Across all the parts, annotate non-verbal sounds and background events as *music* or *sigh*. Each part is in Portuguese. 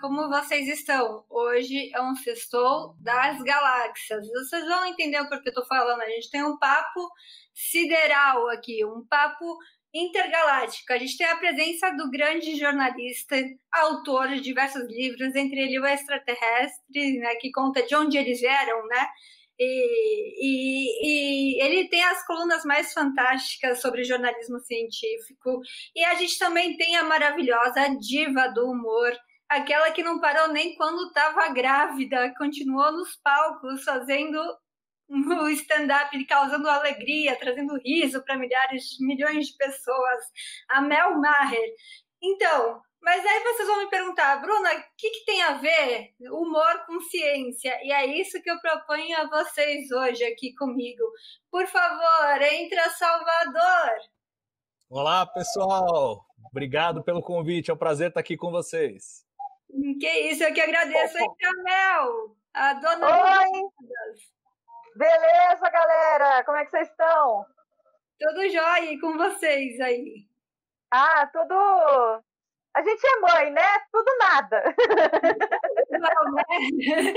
Como vocês estão? Hoje é um sextou das galáxias. Vocês vão entender o porquê eu tô falando. A gente tem um papo sideral aqui, um papo intergaláctico. A gente tem a presença do grande jornalista, autor de diversos livros, entre ele o Extraterrestre, né, que conta de onde eles vieram, né? E, e, e, ele tem as colunas mais fantásticas sobre jornalismo científico. E a gente também tem a maravilhosa diva do humor, aquela que não parou nem quando estava grávida, continuou nos palcos fazendo o stand-up, causando alegria, trazendo riso para milhares, milhões de pessoas. A Mel Maher. Então, mas aí vocês vão me perguntar, Bruna, o que, que, tem a ver humor com ciência? E é isso que eu proponho a vocês hoje aqui comigo. Por favor, entra Salvador! Olá, pessoal! Obrigado pelo convite, é um prazer estar aqui com vocês. Que isso, eu que agradeço. Entra Mel, a dona Oi! Beleza, galera? Como é que vocês estão? Tudo jóia e com vocês aí? Ah, tudo a gente é mãe, né? Tudo nada. Não, né? *laughs*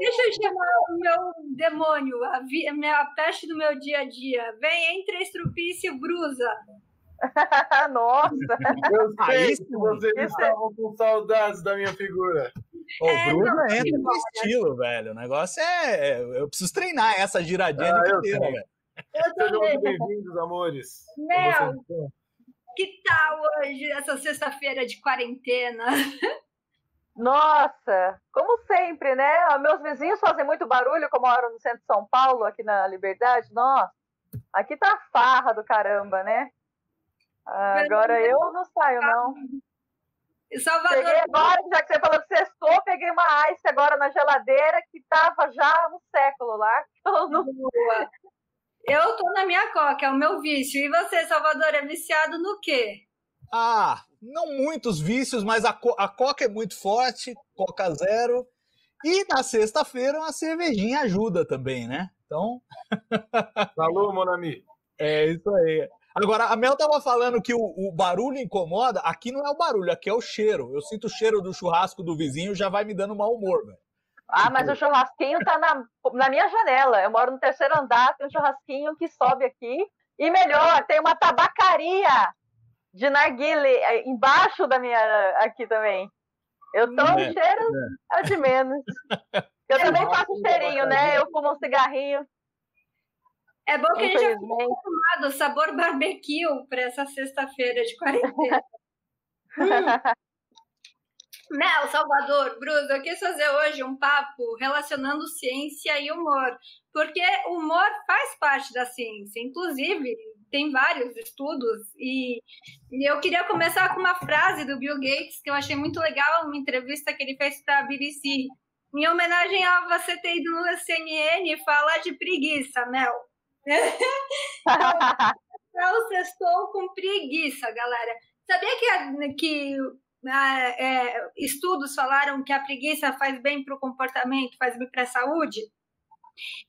Deixa eu chamar o meu demônio, a, vi, a minha peste do meu dia a dia. Vem entre estrupício e brusa. *laughs* Nossa! Eu sei que vocês estavam com saudades da minha figura. O é, Bruno entra no estilo, velho. O negócio é. Eu preciso treinar essa giradinha ah, de cadeira, velho. Sejam muito bem-vindos, amores. Mel, que tal hoje, essa sexta-feira de quarentena? *laughs* Nossa, como sempre, né? Meus vizinhos fazem muito barulho, como moram no centro de São Paulo, aqui na Liberdade. Nossa, aqui tá farra do caramba, né? Agora eu não saio, não. Salvador... Peguei agora, já que você falou que sextou, peguei uma ice agora na geladeira que tava já um século lá. *laughs* Então não... Eu tô na minha coca, é o meu vício. E você, Salvador, é viciado no quê? Ah, não muitos vícios, mas a, co a coca é muito forte, coca zero. E na sexta-feira uma cervejinha ajuda também, né? Então. Alô, Monami. É isso aí. Agora, a Mel tava falando que o, o, barulho incomoda. Aqui não é o barulho, aqui é o cheiro. Eu sinto o cheiro do churrasco do vizinho, já vai me dando mau humor, velho. Ah, mas o churrasquinho tá na, na minha janela. Eu moro no terceiro andar, tem um churrasquinho que sobe aqui. E melhor, tem uma tabacaria de narguile eh, embaixo da minha aqui também. Eu tô é, cheiro é. é de menos. *laughs* Eu é também faço cheirinho, né? Eu fumo um cigarrinho. É bom que a gente já ficou acostumado sabor barbecue para essa sexta-feira de quarentena. *laughs* hum. Mel, Salvador, Bruno, eu quis fazer hoje um papo relacionando ciência e humor, porque o humor faz parte da ciência, inclusive tem vários estudos, e, e eu queria começar com uma frase do Bill Gates que eu achei muito legal, uma entrevista que ele fez para a BBC, em homenagem a você ter ido no CNN falar de preguiça, Mel. *laughs* então, eu estou com preguiça, galera. Sabia que, que é, estudos falaram que a preguiça faz bem para o comportamento, faz bem para a saúde.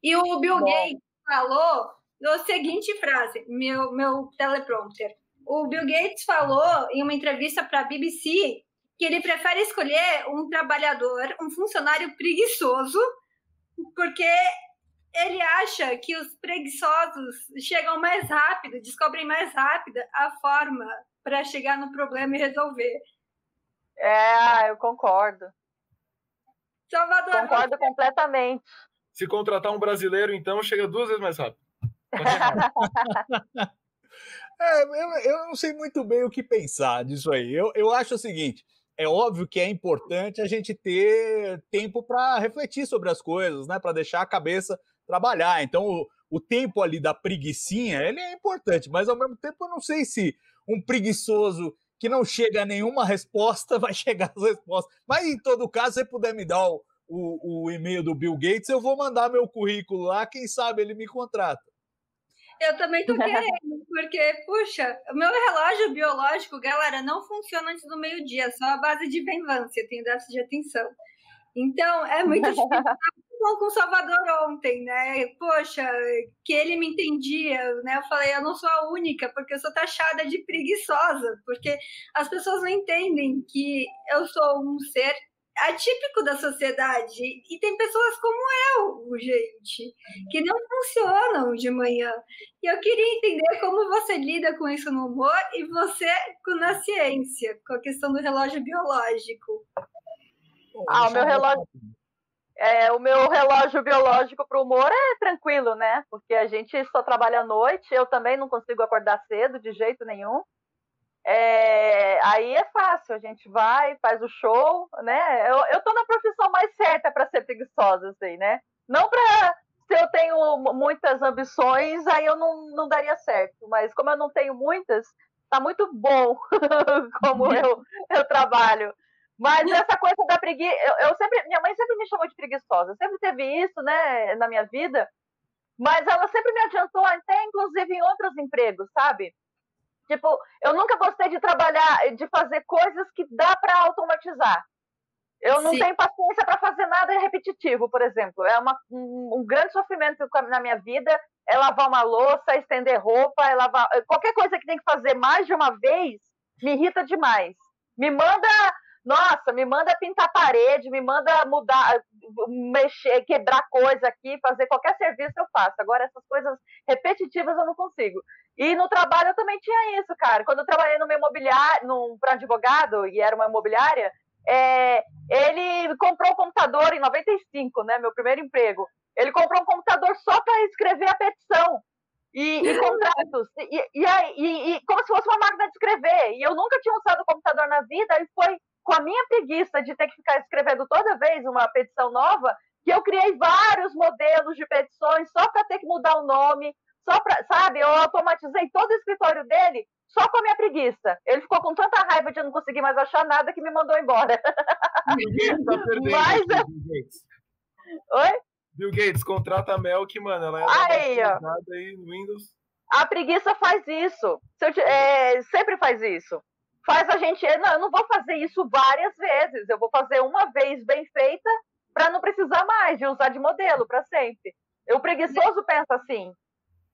E o Bill Bom. Gates falou a seguinte frase, meu, meu teleprompter. O Bill Gates falou em uma entrevista para a BBC que ele prefere escolher um trabalhador, um funcionário preguiçoso, porque ele acha que os preguiçosos chegam mais rápido, descobrem mais rápido a forma para chegar no problema e resolver. É, eu concordo. Salvador. Concordo você... completamente. Se contratar um brasileiro, então, chega duas vezes mais rápido. *laughs* é, eu, eu não sei muito bem o que pensar disso aí. Eu, eu acho o seguinte: é óbvio que é importante a gente ter tempo para refletir sobre as coisas, né? Para deixar a cabeça trabalhar. Então, o, o tempo ali da preguiçinha, ele é importante, mas ao mesmo tempo eu não sei se um preguiçoso que não chega a nenhuma resposta, *laughs* vai chegar as respostas. Mas em todo caso, se você puder me dar o, o, o e-mail do Bill Gates, eu vou mandar meu currículo lá, quem sabe ele me contrata. Eu também tô querendo, *laughs* porque, puxa, o meu relógio biológico, galera, não funciona antes do meio-dia, só a base de venvância, tem déficit de atenção. Então, é muito difícil *laughs* falando com Salvador ontem, né? Poxa, que ele me entendia, né? Eu falei, eu não sou a única, porque eu sou taxada de preguiçosa, porque as pessoas não entendem que eu sou um ser atípico da sociedade. E tem pessoas como eu, gente, que não funcionam de manhã. E eu queria entender como você lida com isso no humor e você na ciência, com a questão do relógio biológico. Ah, o meu relógio. É, o meu relógio biológico para o humor é tranquilo, né? Porque a gente só trabalha à noite, eu também não consigo acordar cedo de jeito nenhum. É, aí é fácil, a gente vai, faz o show, né? Eu, eu tô na profissão mais certa para ser preguiçosa, assim, né? Não para se eu tenho muitas ambições, aí eu não, não daria certo. Mas como eu não tenho muitas, tá muito bom *laughs* como eu, eu trabalho. Mas essa coisa da preguiça, eu, eu, sempre, minha mãe sempre me chamou de preguiçosa, sempre teve isso, né, na minha vida. Mas ela sempre me adiantou, até inclusive em outros empregos, sabe? Tipo, eu nunca gostei de trabalhar, de fazer coisas que dá para automatizar. Eu não Sim. tenho paciência para fazer nada repetitivo, por exemplo. É uma, um, um, grande sofrimento na minha vida é lavar uma louça, estender roupa, é lavar qualquer coisa que tem que fazer mais de uma vez me irrita demais. Me manda nossa, me manda pintar parede, me manda mudar, mexer, quebrar coisa aqui, fazer qualquer serviço eu faço. Agora, essas coisas repetitivas eu não consigo. E no trabalho eu também tinha isso, cara. Quando eu trabalhei numa imobiliária, num, para advogado, e era uma imobiliária, é, ele comprou um computador em 95, né? Meu primeiro emprego. Ele comprou um computador só para escrever a petição. E, e contratos, e, e, e, como se fosse uma máquina de escrever. E eu nunca tinha usado computador na vida, e foi com a minha preguiça de ter que ficar escrevendo toda vez uma petição nova, que eu criei vários modelos de petições só para ter que mudar o nome, só para, sabe, eu automatizei todo o escritório dele só com a minha preguiça. Ele ficou com tanta raiva de não conseguir mais achar nada que me mandou embora. tá *laughs* Mas, Gates. Oi? Bill Gates, contrata a Mel que, mano, ela é aí, aí no Windows. A preguiça faz isso. Eu, é, sempre faz isso faz a gente. Não, eu não vou fazer isso várias vezes, eu vou fazer uma vez bem feita para não precisar mais de usar de modelo para sempre. O preguiçoso pensa assim.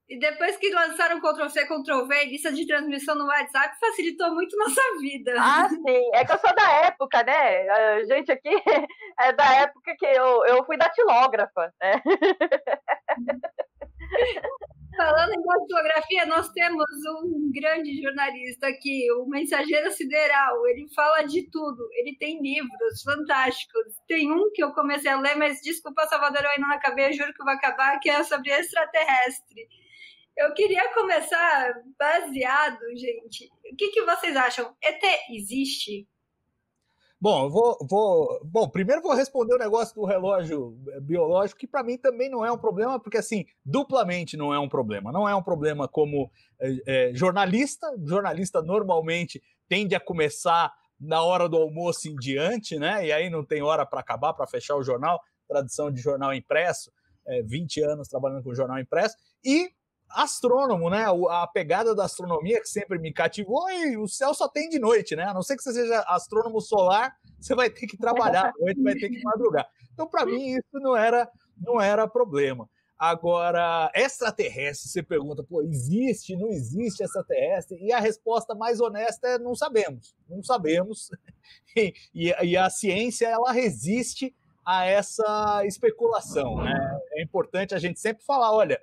E depois que lançaram Ctrl-C, Ctrl-V, lista de transmissão no WhatsApp, facilitou muito nossa vida. Ah, sim. É que eu sou da época, né? A gente aqui *laughs* é da época que eu, eu fui datilógrafa, né? *laughs* Falando em datilografia, nós temos um grande jornalista aqui, o Mensageiro Sideral. Ele fala de tudo. Ele tem livros fantásticos. Tem um que eu comecei a ler, mas desculpa, Salvador, eu ainda não acabei, eu juro que vou acabar, que é sobre extraterrestre. Eu queria começar baseado, gente. O que, que vocês acham? ET existe? Bom, eu vou, vou. Bom, primeiro vou responder o negócio do relógio biológico, que para mim também não é um problema, porque assim, duplamente não é um problema. Não é um problema como é, é, jornalista. Jornalista normalmente tende a começar na hora do almoço em diante, né? E aí não tem hora para acabar, para fechar o jornal. Tradição de jornal impresso, é, 20 anos trabalhando com jornal impresso. E astrônomo, né? A pegada da astronomia que sempre me cativou e o céu só tem de noite, né? A não ser que você seja astrônomo solar, você vai ter que trabalhar à noite, vai ter que madrugar. Então, para mim, isso não era, não era problema. Agora, extraterrestre, você pergunta, pô, existe, não existe extraterrestre? E a resposta mais honesta é não sabemos, não sabemos. *laughs* E, e, a ciência, ela resiste a essa especulação, né? É importante a gente sempre falar, olha,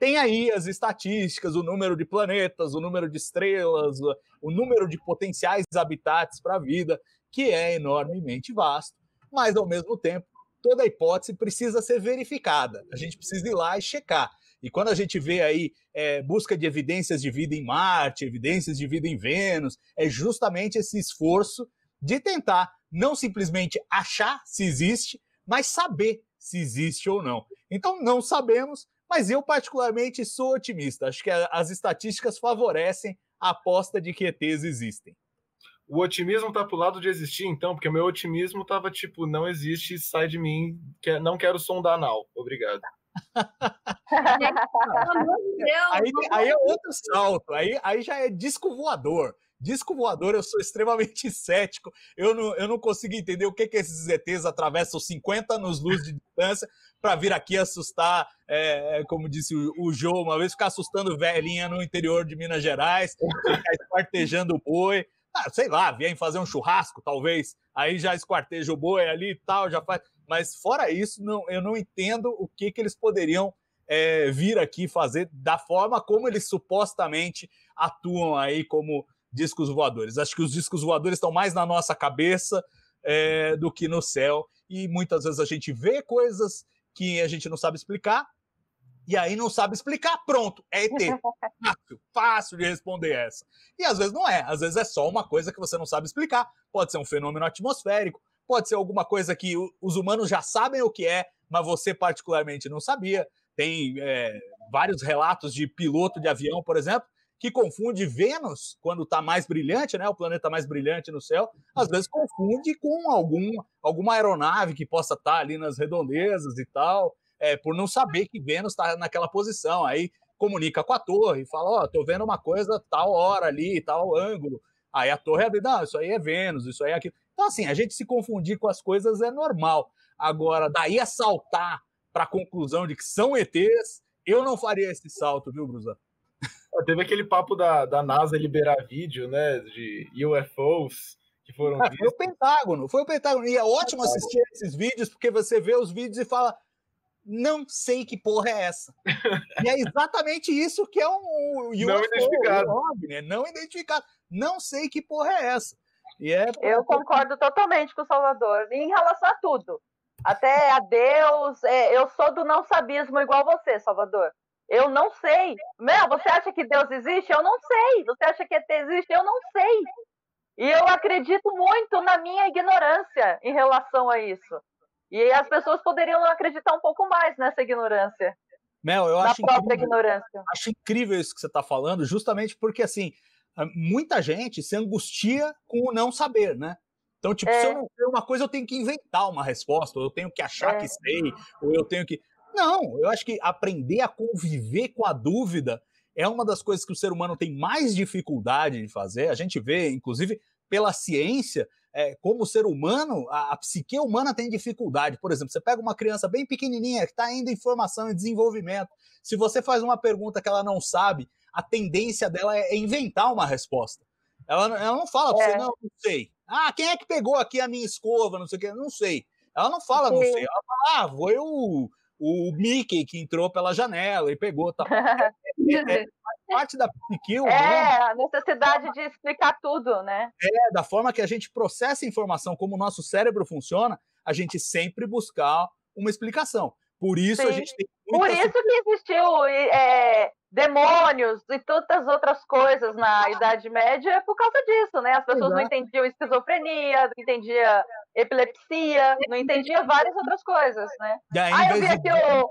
tem aí as estatísticas, o número de planetas, o número de estrelas, o número de potenciais habitats para a vida, que é enormemente vasto, mas ao mesmo tempo toda hipótese precisa ser verificada. A gente precisa ir lá e checar. E quando a gente vê aí é, busca de evidências de vida em Marte, evidências de vida em Vênus, é justamente esse esforço de tentar não simplesmente achar se existe, mas saber se existe ou não. Então não sabemos, mas eu, particularmente, sou otimista. Acho que as estatísticas favorecem a aposta de que ETs existem. O otimismo tá pro lado de existir, então, porque o meu otimismo tava tipo, não existe, sai de mim, não quero sondar anal. Obrigado. aí, aí é outro salto, aí, aí já é disco voador. Disco voador, eu sou extremamente *laughs* cético. Eu não, eu não consigo entender o que, que esses ETs atravessam 50 anos luz de distância para vir aqui assustar, é, como disse o, o uma vez, ficar assustando velhinha no interior de Minas Gerais, ficar esquartejando o boi. Ah, sei lá, vêm fazer um churrasco, talvez. Aí já esquarteja o boi ali e tal, já faz. Mas fora isso, não, eu não entendo o que, que eles poderiam é, vir aqui fazer da forma como eles supostamente atuam aí como discos voadores. Acho que os discos voadores estão mais na nossa cabeça é, do que no céu. E muitas vezes a gente vê coisas que a gente não sabe explicar, e aí não sabe explicar, pronto, é ET. *laughs* Fácil, fácil de responder essa. E às vezes não é, às vezes é só uma coisa que você não sabe explicar. Pode ser um fenômeno atmosférico, pode ser alguma coisa que os humanos já sabem o que é, mas você particularmente não sabia. Tem é, vários relatos de piloto de avião, por exemplo, que confunde Vênus, quando está mais brilhante, né, o planeta mais brilhante no céu, às vezes confunde com algum, alguma aeronave que possa estar tá ali nas redondezas e tal, é, por não saber que Vênus está naquela posição. Aí comunica com a torre, fala: Ó, oh, tô vendo uma coisa tal hora ali, tal ângulo. Aí a torre abre, não, isso aí é Vênus, isso aí é aquilo. Então, assim, a gente se confundir com as coisas é normal. Agora, daí a saltar para a conclusão de que são ETs, eu não faria esse salto, viu, Brusa? Teve aquele papo da, da NASA liberar vídeo, né, de UFOs que foram ah, Foi o Pentágono, foi o Pentágono. E é ótimo assistir esses vídeos, porque você vê os vídeos e fala, não sei que porra é essa. e é exatamente isso que é um UFO, *laughs* não identificado. Um né? Não identificado. Não sei que porra é essa. E é... Eu concordo totalmente com o Salvador. Em relação a tudo. Até a Deus, é, eu sou do não sabismo igual você, Salvador. Eu não sei. Meu, você acha que Deus existe? Eu não sei. Você acha que ET existe? Eu não sei. E eu acredito muito na minha ignorância em relação a isso. E as pessoas poderiam acreditar um pouco mais nessa ignorância. Mel, eu acho incrível, ignorância. Acho incrível isso que você está falando, justamente porque assim, muita gente se angustia com o não saber, né? Então, tipo, é. se eu não sei uma coisa, eu tenho que inventar uma resposta, ou eu tenho que achar é. que sei, ou eu tenho que. Não, eu acho que aprender a conviver com a dúvida é uma das coisas que o ser humano tem mais dificuldade de fazer. A gente vê, inclusive, pela ciência, é, como ser humano, a, a, psique humana tem dificuldade. Por exemplo, você pega uma criança bem pequenininha que está ainda em formação e desenvolvimento. Se você faz uma pergunta que ela não sabe, a tendência dela é inventar uma resposta. Ela, ela não fala para é. você, não, não sei. Ah, quem é que pegou aqui a minha escova? Não sei o que, não sei. Ela não fala, não sei. Ela fala, ah, foi o, o Mickey que entrou pela janela e pegou. Tá. *laughs* É, parte da psique É, a necessidade de explicar tudo, né? É, da forma que a gente processa informação, como o nosso cérebro funciona, a gente sempre buscar uma explicação. Por isso Sim. a gente tem. Por isso que existiu é, demônios e tantas outras coisas na Idade Média é por causa disso, né? As pessoas Exato. não entendiam esquizofrenia, não entendiam epilepsia, não entendiam várias outras coisas, né? Aí, ah, eu vi aqui o,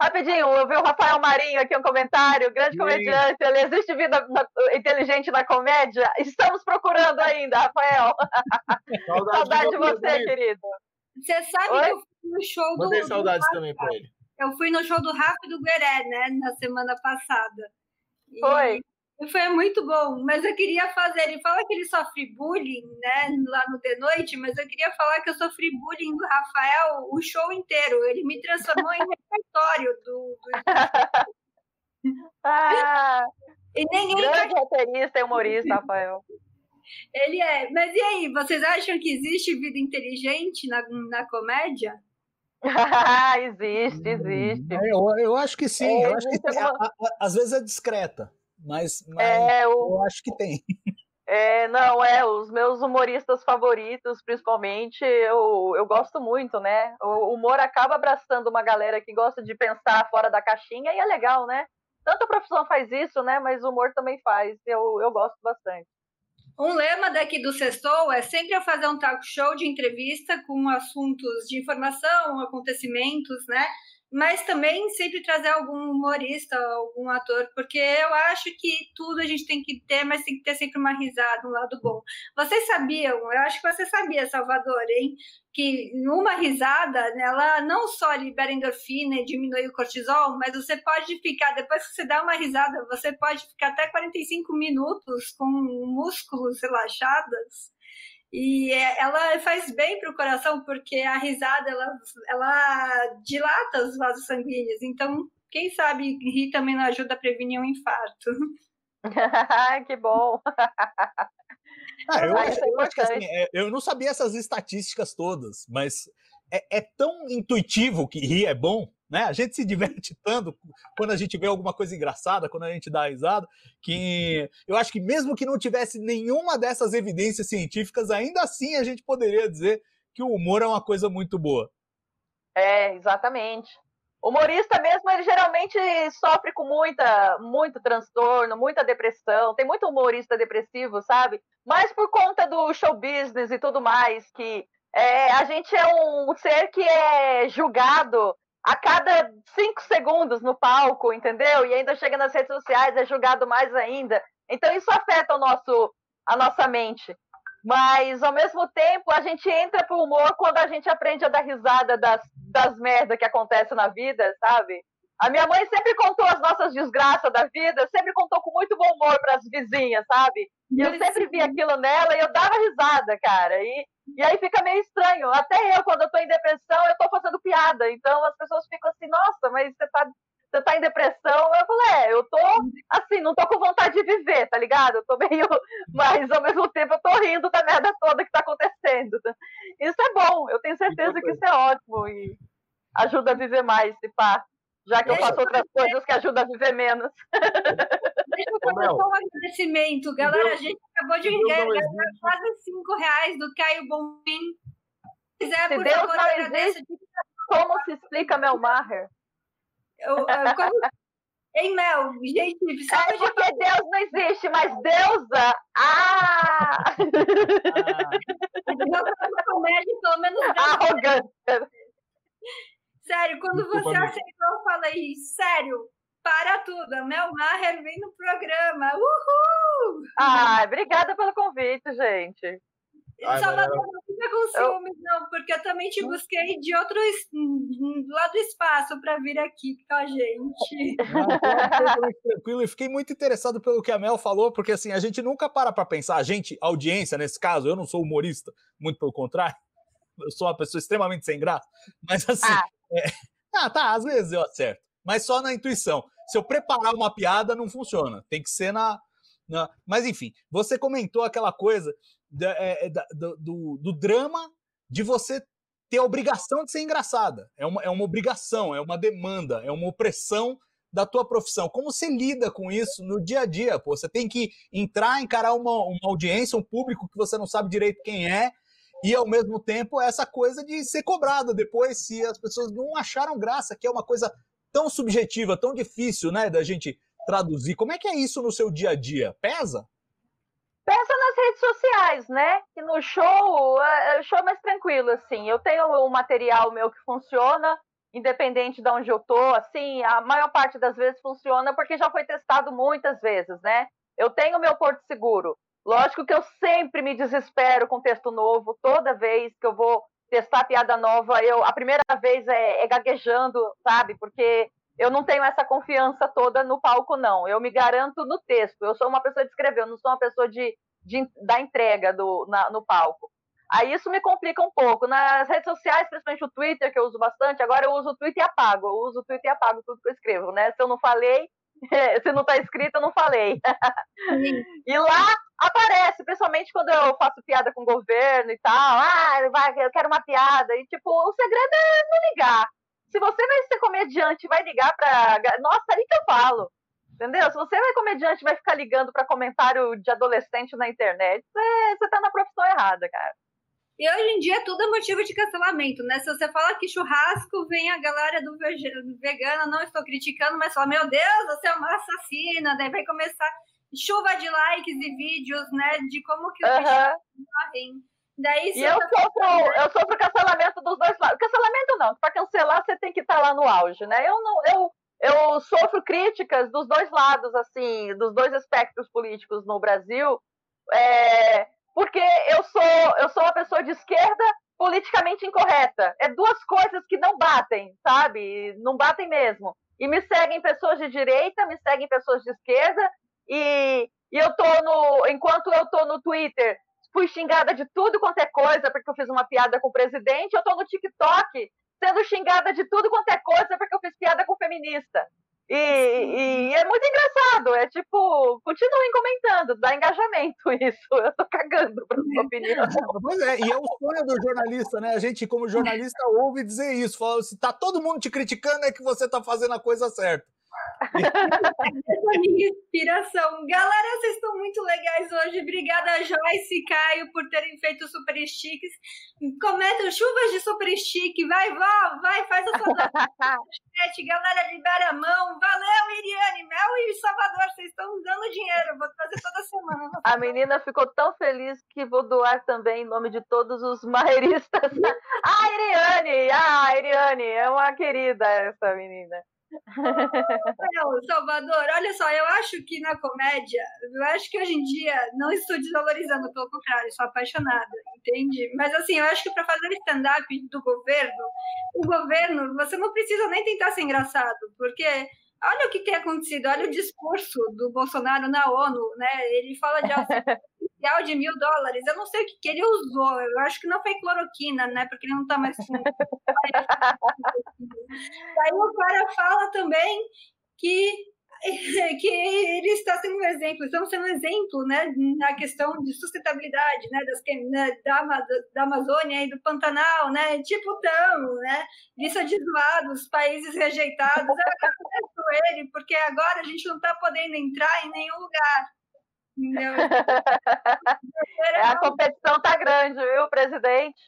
Rapidinho, eu vi o Rafael Marinho aqui um comentário, grande comediante, ele existe vida na, inteligente na comédia? Estamos procurando ainda, Rafael. *laughs* Saudade, saudade de você, querido. Você sabe Oi? que eu fui no show do. Mandei saudades do também ele. Eu fui no show do Rafa do Gueré, né, na semana passada. E... Foi. Foi muito bom, mas eu queria fazer. Ele fala que ele sofre bullying, né, lá no The Noite, mas eu queria falar que eu sofri bullying do Rafael o show inteiro. Ele me transformou em repertório do. do... *laughs* *laughs* ah, e ninguém. Grande roteirista e humorista, Rafael. Ele é. Mas e aí, vocês acham que existe vida inteligente na, na comédia? *laughs* existe, existe. É, eu, eu acho que sim. É, eu acho que, a, a, às vezes é discreta mas, mas é, eu... eu acho que tem. É, não, é, os meus humoristas favoritos, principalmente, eu, eu gosto muito, né? O humor acaba abraçando uma galera que gosta de pensar fora da caixinha e é legal, né? Tanta profissão faz isso, né? Mas o humor também faz, eu, eu gosto bastante. Um lema daqui do Sextou é sempre fazer um talk show de entrevista com assuntos de informação, acontecimentos, né? Mas também sempre trazer algum humorista, algum ator, porque eu acho que tudo a gente tem que ter, mas tem que ter sempre uma risada, um lado bom. Vocês sabiam, eu acho que você sabia, Salvador, hein? Que numa risada, ela não só libera endorfina e diminui o cortisol, mas você pode ficar, depois que você dá uma risada, você pode ficar até 45 minutos com músculos relaxados E é, ela faz bem para o coração, porque a risada ela, ela dilata os vasos sanguíneos. Então, quem sabe rir também não ajuda a prevenir um infarto. *laughs* que bom! Ah, eu, acho, eu, acho, que assim, é, eu não sabia essas estatísticas todas, mas é, é, tão intuitivo que rir é bom, né? A gente se diverte tanto quando a gente vê alguma coisa engraçada, quando a gente dá risada, que eu acho que mesmo que não tivesse nenhuma dessas evidências científicas, ainda assim a gente poderia dizer que o humor é uma coisa muito boa. É, exatamente. O humorista mesmo, ele geralmente sofre com muita, muito transtorno, muita depressão. Tem muito humorista depressivo, sabe? Mas por conta do show business e tudo mais, que é, a gente é um ser que é julgado a cada cinco segundos no palco, entendeu? E ainda chega nas redes sociais, é julgado mais ainda. Então isso afeta o nosso, a nossa mente. Mas, ao mesmo tempo, a gente entra pro humor quando a gente aprende a dar risada das, das merdas que acontecem na vida, sabe? A minha mãe sempre contou as nossas desgraças da vida, sempre contou com muito bom humor para as vizinhas, sabe? E eu sempre vi aquilo nela e eu dava risada, cara. E, e aí fica meio estranho. Até eu, quando eu tô em depressão, eu tô fazendo piada. Então as pessoas ficam assim, nossa, mas você tá você tá em depressão? Eu falei, é, eu tô assim, não tô com vontade de viver, tá ligado? Eu tô meio. *laughs* Mas ao mesmo tempo eu tô rindo da merda toda que tá acontecendo. Isso é bom, eu tenho certeza que isso é ótimo e ajuda a viver mais, se pá. Já que eu faço outras coisas que ajudam a viver menos. Deixa eu fazer um agradecimento. Galera, a gente acabou de ganhar quase 5 reais do Caio Bonfim. Se quiser, por Deus favor, não existe, como se explica Melmacher? Eu, eu, como... *laughs* Hein, Mel? Gente, só é porque de... Deus não existe, mas deusa. Ah! *laughs* ah. comédia, pelo menos. *laughs* Arrogância. Sério, quando Desculpa, você aceitou, eu falei, sério, para tudo. A Mel Maher vem no programa. Uhul! Ah, obrigada pelo convite, gente. Ai, Salvador, não fica com ciúmes, eu... não, porque eu também te busquei de outro lado do espaço para vir aqui com a gente. Não, tranquilo, e fiquei muito interessado pelo que a Mel falou, porque assim, a gente nunca para para pensar, a gente, audiência nesse caso, eu não sou humorista, muito pelo contrário, eu sou uma pessoa extremamente sem graça, mas assim, ah, é... *laughs* ah tá, às vezes eu acerto, mas só na intuição. Se eu preparar uma piada, não funciona, tem que ser na, na... Mas enfim, você comentou aquela coisa da, é, é, da, do, do drama de você ter a obrigação de ser engraçada. É uma, é uma obrigação, é uma demanda, é uma opressão da tua profissão. Como você lida com isso no dia a dia? Pô, você tem que entrar, encarar uma, uma audiência, um público que você não sabe direito quem é, e ao mesmo tempo essa coisa de ser cobrada depois se as pessoas não acharam graça, que é uma coisa tão subjetiva, tão difícil, né, da gente traduzir. Como é que é isso no seu dia a dia? Pesa? Pensa nas redes sociais, né? Que no show, é, é, o show é mais tranquilo, assim. Eu tenho um material meu que funciona, independente de onde eu tô, assim, a maior parte das vezes funciona porque já foi testado muitas vezes, né? Eu tenho meu porto seguro. Lógico que eu sempre me desespero com texto novo, toda vez que eu vou testar piada nova, eu a primeira vez é, é gaguejando, sabe? Porque eu não tenho essa confiança toda no palco, não. Eu me garanto no texto. Eu sou uma pessoa de escrever, eu não sou uma pessoa de, de da entrega do, na, no palco. Aí isso me complica um pouco. Nas redes sociais, principalmente o Twitter, que eu uso bastante, agora eu uso o Twitter e apago. Eu uso o Twitter e apago tudo que eu escrevo, né? Se eu não falei, *laughs* se não está escrito, eu não falei. e lá aparece, principalmente quando eu faço piada com o governo e tal. Ah, vai, eu quero uma piada. E, tipo, o segredo é não ligar. Se você vai ser comediante vai ligar para. Nossa, ali que eu falo. Entendeu? Se você vai comediante vai ficar ligando para comentário de adolescente na internet, você, você tá na profissão errada, cara. E hoje em dia tudo é motivo de cancelamento, né? Se você fala que churrasco, vem a galera do vegano, não estou criticando, mas fala, meu Deus, você é uma assassina, daí vai começar chuva de likes e vídeos, né? De como que os uhum. morrem. Daí, e eu sofro, eu sofro cancelamento dos dois lados. Cancelamento não, para cancelar você tem que estar tá lá no auge, né? Eu não, eu, eu sofro críticas dos dois lados, assim, dos dois espectros políticos no Brasil, é, porque eu sou, eu sou uma pessoa de esquerda politicamente incorreta. É duas coisas que não batem, sabe? Não batem mesmo. E me seguem pessoas de direita, me seguem pessoas de esquerda, e, e eu tô no. Enquanto eu tô no Twitter fui xingada de tudo quanto é coisa porque eu fiz uma piada com o presidente, eu tô no TikTok sendo xingada de tudo quanto é coisa porque eu fiz piada com feminista. E, e, é muito engraçado, é tipo, continuem comentando, dá engajamento *laughs* isso. Eu tô cagando pra sua opinião. *laughs* Pois é, e é o sonho do jornalista, né? A gente, como jornalista, ouve dizer isso. Fala, se tá todo mundo te criticando, é que você tá fazendo a coisa certa. Essa é a minha inspiração. Galera, vocês estão muito legais hoje. Obrigada, Joyce e Caio, por terem feito super sticks. Comentam chuvas de super stick. Vai, vá, vai, faz a sua chat. Galera, libera a mão. Valeu, Iriane. Mel e Salvador, vocês estão dando dinheiro. Vou fazer toda semana. A menina ficou tão feliz que vou doar também em nome de todos os marreiristas. *laughs* ah, Iriane! Ah, Iriane, é uma querida essa menina. *laughs* Não, Salvador, olha só, eu acho que na comédia, eu acho que hoje em dia não estou desvalorizando, pelo contrário, sou apaixonada, entende? Mas assim, eu acho que para fazer stand-up do governo, o governo, você não precisa nem tentar ser engraçado, porque olha o que tem acontecido, olha o discurso do Bolsonaro na ONU, né? Ele fala de *laughs* de mil dólares. Eu não sei o que, que ele usou. Eu acho que não foi cloroquina, né? Porque ele não tá mais. Aí o cara fala também que *laughs* que ele está sendo um exemplo, estamos sendo um exemplo, né, na questão de sustentabilidade, né, das, né, da, da Amazônia e do Pantanal, né, tipo tamo, né, lista de zoados, países rejeitados, eu agradeço ele, porque agora a gente não está podendo entrar em nenhum lugar, *laughs* é, a competição tá grande, viu, presidente?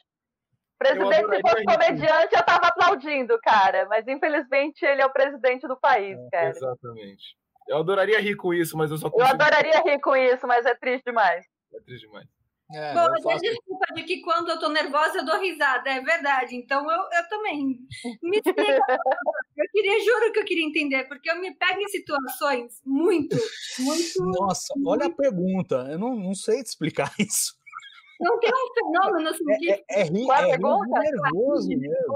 Presidente, se fosse comediante, eu tava aplaudindo, cara. Mas infelizmente ele é o presidente do país, é, cara. Exatamente. Eu adoraria rir com isso, mas eu só consigo... Eu adoraria rir com isso, mas é triste demais. É triste demais. É, Bom, faço... desculpa de que quando eu tô nervosa eu dou risada, é verdade. Então eu, eu também. Me explica. *laughs* eu queria, juro que eu queria entender, porque eu me pego em situações muito, muito. Nossa, olha a pergunta. Eu não, não sei te explicar *laughs* isso. Não tem um fenômeno assim. É, é, é, rir, é rir nervoso mesmo.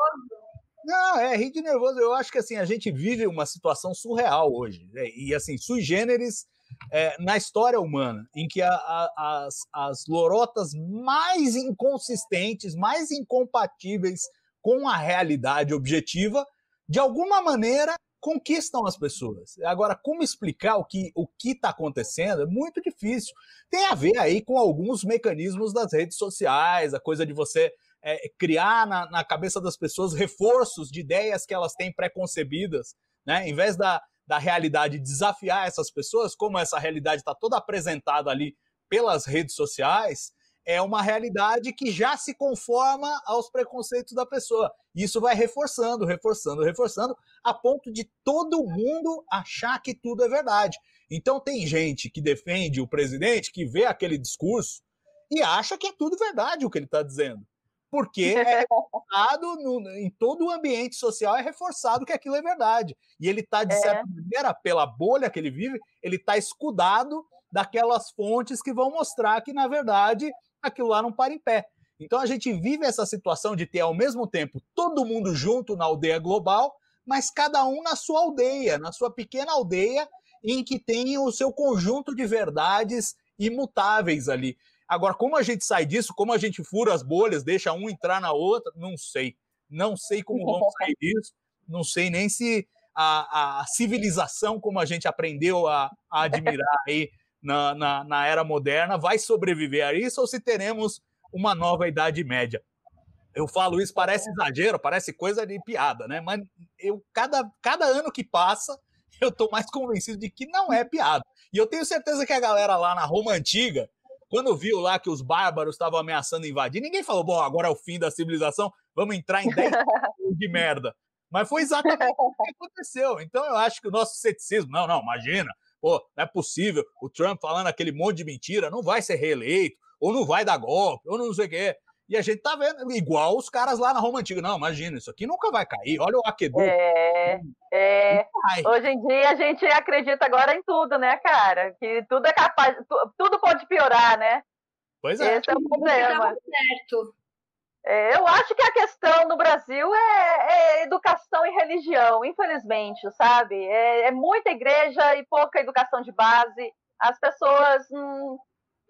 Não, é rir de nervoso. Eu acho que assim, a gente vive uma situação surreal hoje. Né? E assim, sui generis é, na história humana, em que a, a, as, as lorotas mais inconsistentes, mais incompatíveis com a realidade objetiva, de alguma maneira conquistam as pessoas. Agora, como explicar o que o está acontecendo é muito difícil. Tem a ver aí com alguns mecanismos das redes sociais, a coisa de você é, criar na, na, cabeça das pessoas reforços de ideias que elas têm pré-concebidas, né? Em vez da, da realidade desafiar essas pessoas, como essa realidade está toda apresentada ali pelas redes sociais, é uma realidade que já se conforma aos preconceitos da pessoa. Isso vai reforçando, reforçando, reforçando, a ponto de todo mundo achar que tudo é verdade. Então tem gente que defende o presidente, que vê aquele discurso e acha que é tudo verdade o que ele está dizendo porque é *laughs* reforçado no, em todo o ambiente social, é reforçado que aquilo é verdade. E ele está, de é. certa maneira, pela bolha que ele vive, ele está escudado daquelas fontes que vão mostrar que, na verdade, aquilo lá não para em pé. Então a gente vive essa situação de ter, ao mesmo tempo, todo mundo junto na aldeia global, mas cada um na sua aldeia, na sua pequena aldeia, em que tem o seu conjunto de verdades imutáveis ali. Agora, como a gente sai disso, como a gente fura as bolhas, deixa um entrar na outra, não sei. Não sei como vamos *laughs* sair disso. Não sei nem se a, a civilização, como a gente aprendeu a, a admirar aí na, na, na, era moderna, vai sobreviver a isso ou se teremos uma nova Idade Média. Eu falo isso, parece exagero, parece coisa de piada, né? Mas eu, cada, cada ano que passa, eu estou mais convencido de que não é piada. E eu tenho certeza que a galera lá na Roma Antiga quando viu lá que os bárbaros estavam ameaçando invadir, ninguém falou, bom, agora é o fim da civilização, vamos entrar em 10 *laughs* de merda. Mas foi exatamente o que aconteceu. Então eu acho que o nosso ceticismo, não, não, imagina, pô, não é possível, o Trump falando aquele monte de mentira, não vai ser reeleito, ou não vai dar golpe, ou não sei o quê. E a gente tá vendo, igual os caras lá na Roma Antiga. Não, imagina, isso aqui nunca vai cair. Olha o aqueduto. É, é. Hoje em dia a gente acredita agora em tudo, né, cara? Que tudo é capaz, tudo pode piorar, né? Pois é. Esse é o problema. Certo. É, eu acho que a questão no Brasil é, é, educação e religião, infelizmente, sabe? É, é, muita igreja e pouca educação de base. As pessoas hum,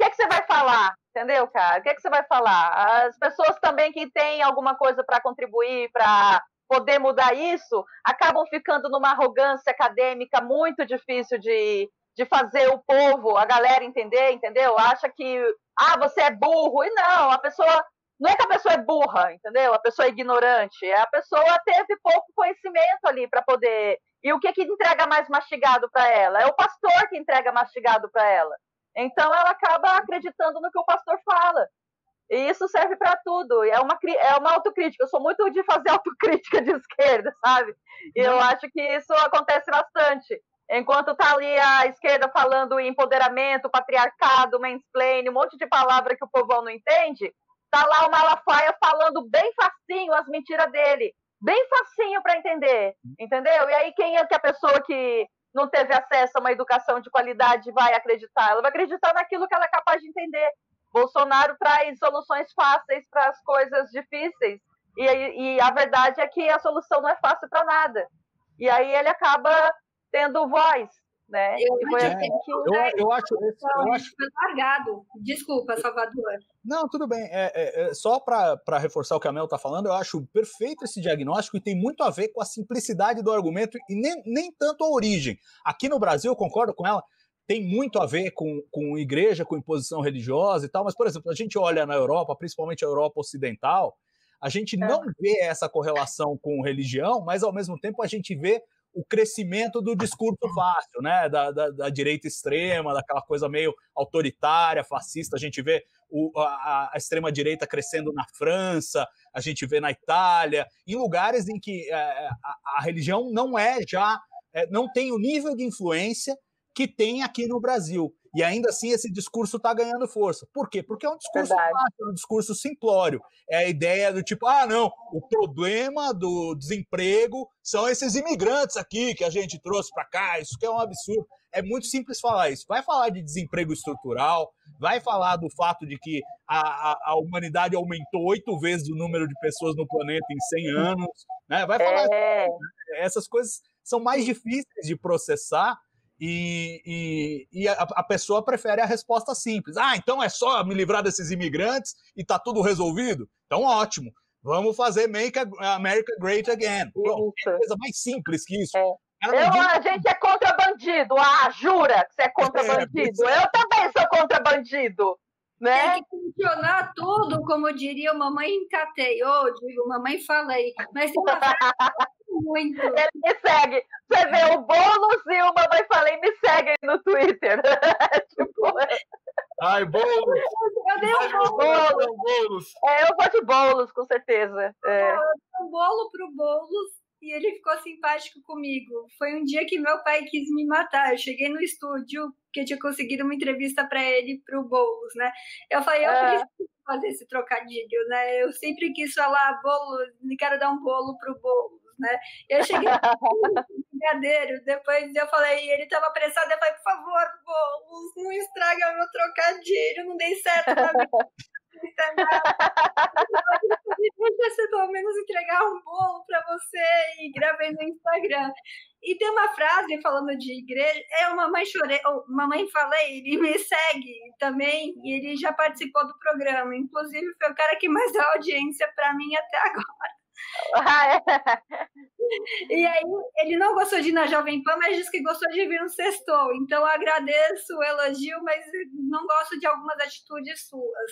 que que, você vai falar? Entendeu, cara? O que, que você vai falar? As pessoas também que têm alguma coisa para contribuir, para poder mudar isso, acabam ficando numa arrogância acadêmica muito difícil de, de fazer o povo, a galera entender, entendeu? Acha que, ah, você é burro. E não, a pessoa. Não é que a pessoa é burra, entendeu? A pessoa é ignorante. A pessoa teve pouco conhecimento ali para poder. E o que, que entrega mais mastigado para ela? É o pastor que entrega mastigado para ela. Então ela acaba acreditando no que o pastor fala. E isso serve para tudo. É uma, é uma autocrítica. Eu sou muito de fazer *laughs* autocrítica de esquerda, sabe? E eu uhum. acho que isso acontece bastante. Enquanto tá ali a esquerda falando em empoderamento, patriarcado, mansplaining, um monte de palavra que o povão não entende, tá lá o Malafaia falando bem facinho as mentiras dele. Bem facinho para entender, entendeu? E aí quem é que a pessoa que não teve acesso a uma educação de qualidade vai acreditar? Ela vai acreditar naquilo que ela é capaz de entender. Bolsonaro traz soluções fáceis para as coisas difíceis. E, e, a verdade é que a solução não é fácil para nada. E aí ele acaba tendo voz, né? Eu, e foi assim que eu, eu, acho, eu acho largado. Desculpa, Salvador. Não, tudo bem. É, é, é só para reforçar o que a Mel está falando, eu acho perfeito esse diagnóstico e tem muito a ver com a simplicidade do argumento e nem, nem tanto a origem. Aqui no Brasil, eu concordo com ela, tem muito a ver com, com igreja, com imposição religiosa e tal, mas, por exemplo, a gente olha na Europa, principalmente a Europa Ocidental, a gente é. não vê essa correlação com religião, mas ao mesmo tempo a gente vê o crescimento do discurso fácil, né? Da, da, da direita extrema, daquela coisa meio autoritária, fascista. A gente vê o, a, a extrema-direita crescendo na França, a gente vê na Itália, em lugares em que é, a, a, religião não é já, é, não tem o nível de influência que tem aqui no Brasil. E ainda assim esse discurso está ganhando força. Por quê? Porque é um discurso fácil, é um discurso simplório. É a ideia do tipo, ah, não, o problema do desemprego são esses imigrantes aqui que a gente trouxe para cá, isso que é um absurdo. É muito simples falar isso. Vai falar de desemprego estrutural, vai falar do fato de que a, a, a humanidade aumentou oito vezes o número de pessoas no planeta em 100 anos, né? Vai falar é. essas coisas são mais difíceis de processar e, e, e a, a, pessoa prefere a resposta simples. Ah, então é só me livrar desses imigrantes e tá tudo resolvido? Então ótimo. Vamos fazer Make America Great Again. Pronto, é coisa mais simples que isso. É. Eu, a gente é contra bandido. Ah, jura que você é contra é, bandido? É, eu também sou contra bandido. Né? Tem que funcionar tudo, como diria mamãe encateou, digo, mamãe falei. Mas tem uma muito. Ele me segue. Você vê o Boulos e o Mamãe Falei me seguem no Twitter. *laughs* tipo... Ai, Boulos! Eu dei um bolo. Boulos. É, eu vou de Boulos, com certeza. É. Eu dei um bolo pro Boulos e ele ficou simpático comigo. Foi um dia que meu pai quis me matar. Eu cheguei no estúdio, que eu tinha conseguido uma entrevista para ele, para o Boulos, né? Eu falei, eu é. preciso fazer esse trocadilho, né? Eu sempre quis falar bolo, quero dar um bolo pro Boulos né? Eu cheguei *laughs* brigadeiro, depois eu falei, ele estava apressado, eu falei, por favor, bolos, não estraga meu trocadilho, não dei certo na minha *laughs* Deixa você pelo menos entregar um bolo para você e gravei no Instagram. E tem uma frase falando de igreja, é uma mãe chorei, mamãe falei, ele me segue também e ele já participou do programa, inclusive foi o cara que mais dá audiência para mim até agora. *laughs* E aí, ele não gostou de ir na Jovem Pan, mas disse que gostou de vir no Sextou. Então, eu agradeço o elogio, mas não gosto de algumas atitudes suas.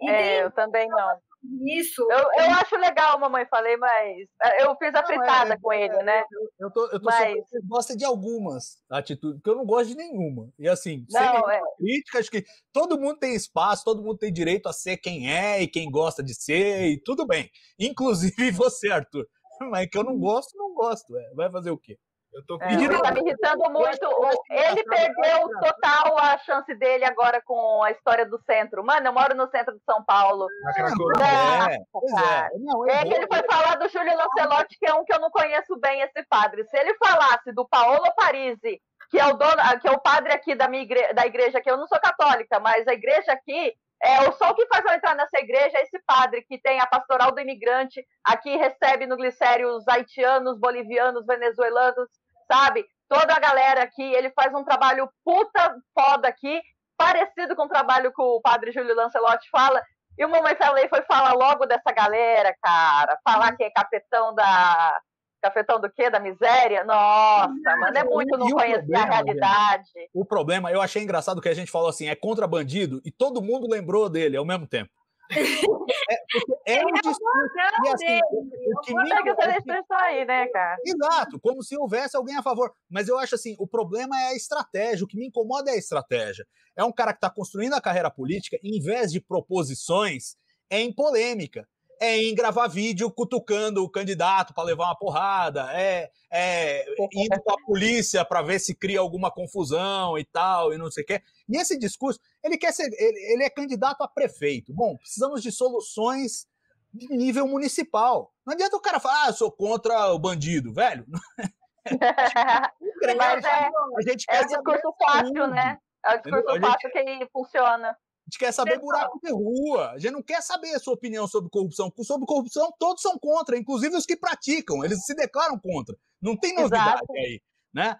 E é, eu também não. Isso. Eu, eu acho legal, mamãe, falei, mas é, eu fiz a fritada é, com ele, né? Eu, eu tô, eu tô mas... você gosta de algumas atitudes, porque eu não gosto de nenhuma. E assim, não, é. crítica, acho que todo mundo tem espaço, todo mundo tem direito a ser quem é e quem gosta de ser, e tudo bem. Inclusive *laughs* você, Arthur. Mas que eu não gosto, não gosto. É. Vai fazer o quê? Eu tô é, tá me irritando muito. Ele perdeu total a chance dele agora com a história do centro. Mano, eu moro no centro de São Paulo. É, é. Não, é, que ele foi falar do Júlio Lancelotti, que é um que eu não conheço bem esse padre. Se ele falasse do Paolo Parisi, que é o dono, que é o padre aqui da minha igreja, da igreja que eu não sou católica, mas a igreja aqui é, só o que faz eu entrar nessa igreja é esse padre que tem a pastoral do imigrante, aqui recebe no glicério os haitianos, bolivianos, venezuelanos, sabe? Toda a galera aqui, ele faz um trabalho puta foda aqui, parecido com o trabalho que o padre Júlio Lancelotti fala. E o Mamãe Falei foi falar logo dessa galera, cara. Falar que é capetão da. Cafetão do quê? Da miséria? Nossa, mano, é muito não conhecer problema, a realidade. O problema, eu achei engraçado que a gente falou assim, é contra bandido, e todo mundo lembrou dele ao mesmo tempo. É, é um discurso. E assim, o que me aí, né, cara? Exato, como se houvesse alguém a favor. Mas eu acho assim, o problema é a estratégia. O que me incomoda é a estratégia. É um cara que está construindo a carreira política, em vez de proposições, é em polêmica é em gravar vídeo cutucando o candidato para levar uma porrada, é, é indo com a polícia para ver se cria alguma confusão e tal, e não sei o quê. E esse discurso, ele quer ser, ele, ele é candidato a prefeito. Bom, precisamos de soluções de nível municipal. Não adianta o cara falar, ah, eu sou contra o bandido, velho. *laughs* Mas é, a gente é quer é o discurso fácil, né? É o discurso fácil que funciona. A gente quer saber buraco de rua. A gente não quer saber a sua opinião sobre corrupção. Sobre corrupção, todos são contra, inclusive os que praticam. Eles se declaram contra. Não tem novidade Exato. aí. Né?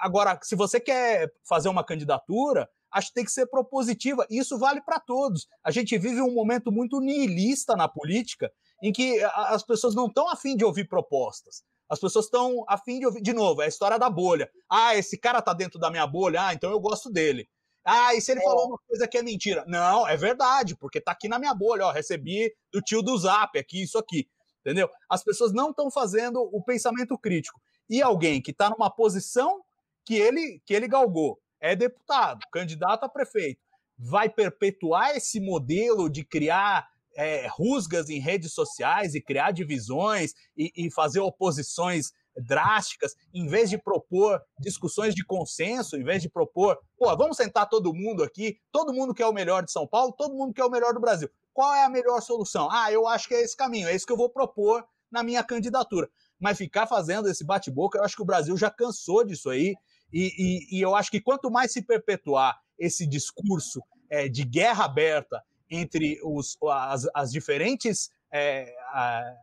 Agora, se você quer fazer uma candidatura, acho que tem que ser propositiva. Isso vale para todos. A gente vive um momento muito nihilista na política, em que as pessoas não estão afim de ouvir propostas. As pessoas estão afim de ouvir. De novo, é a história da bolha. Ah, esse cara está dentro da minha bolha, ah, então eu gosto dele. Ah, e se ele é. falou uma coisa que é mentira? Não, é verdade, porque tá aqui na minha bolha, ó, recebi do tio do Zap aqui, isso aqui. Entendeu? As pessoas não estão fazendo o pensamento crítico. E alguém que está numa posição que ele, que ele galgou, é deputado, candidato a prefeito, vai perpetuar esse modelo de criar é, rusgas em redes sociais e criar divisões e, e fazer oposições drásticas, em vez de propor discussões de consenso, em vez de propor, pô, vamos sentar todo mundo aqui, todo mundo quer o melhor de São Paulo, todo mundo quer o melhor do Brasil. Qual é a melhor solução? Ah, eu acho que é esse caminho, é isso que eu vou propor na minha candidatura. Mas ficar fazendo esse bate-boca, eu acho que o Brasil já cansou disso aí, e, e, e eu acho que quanto mais se perpetuar esse discurso é, de guerra aberta entre os, as, as diferentes é, a,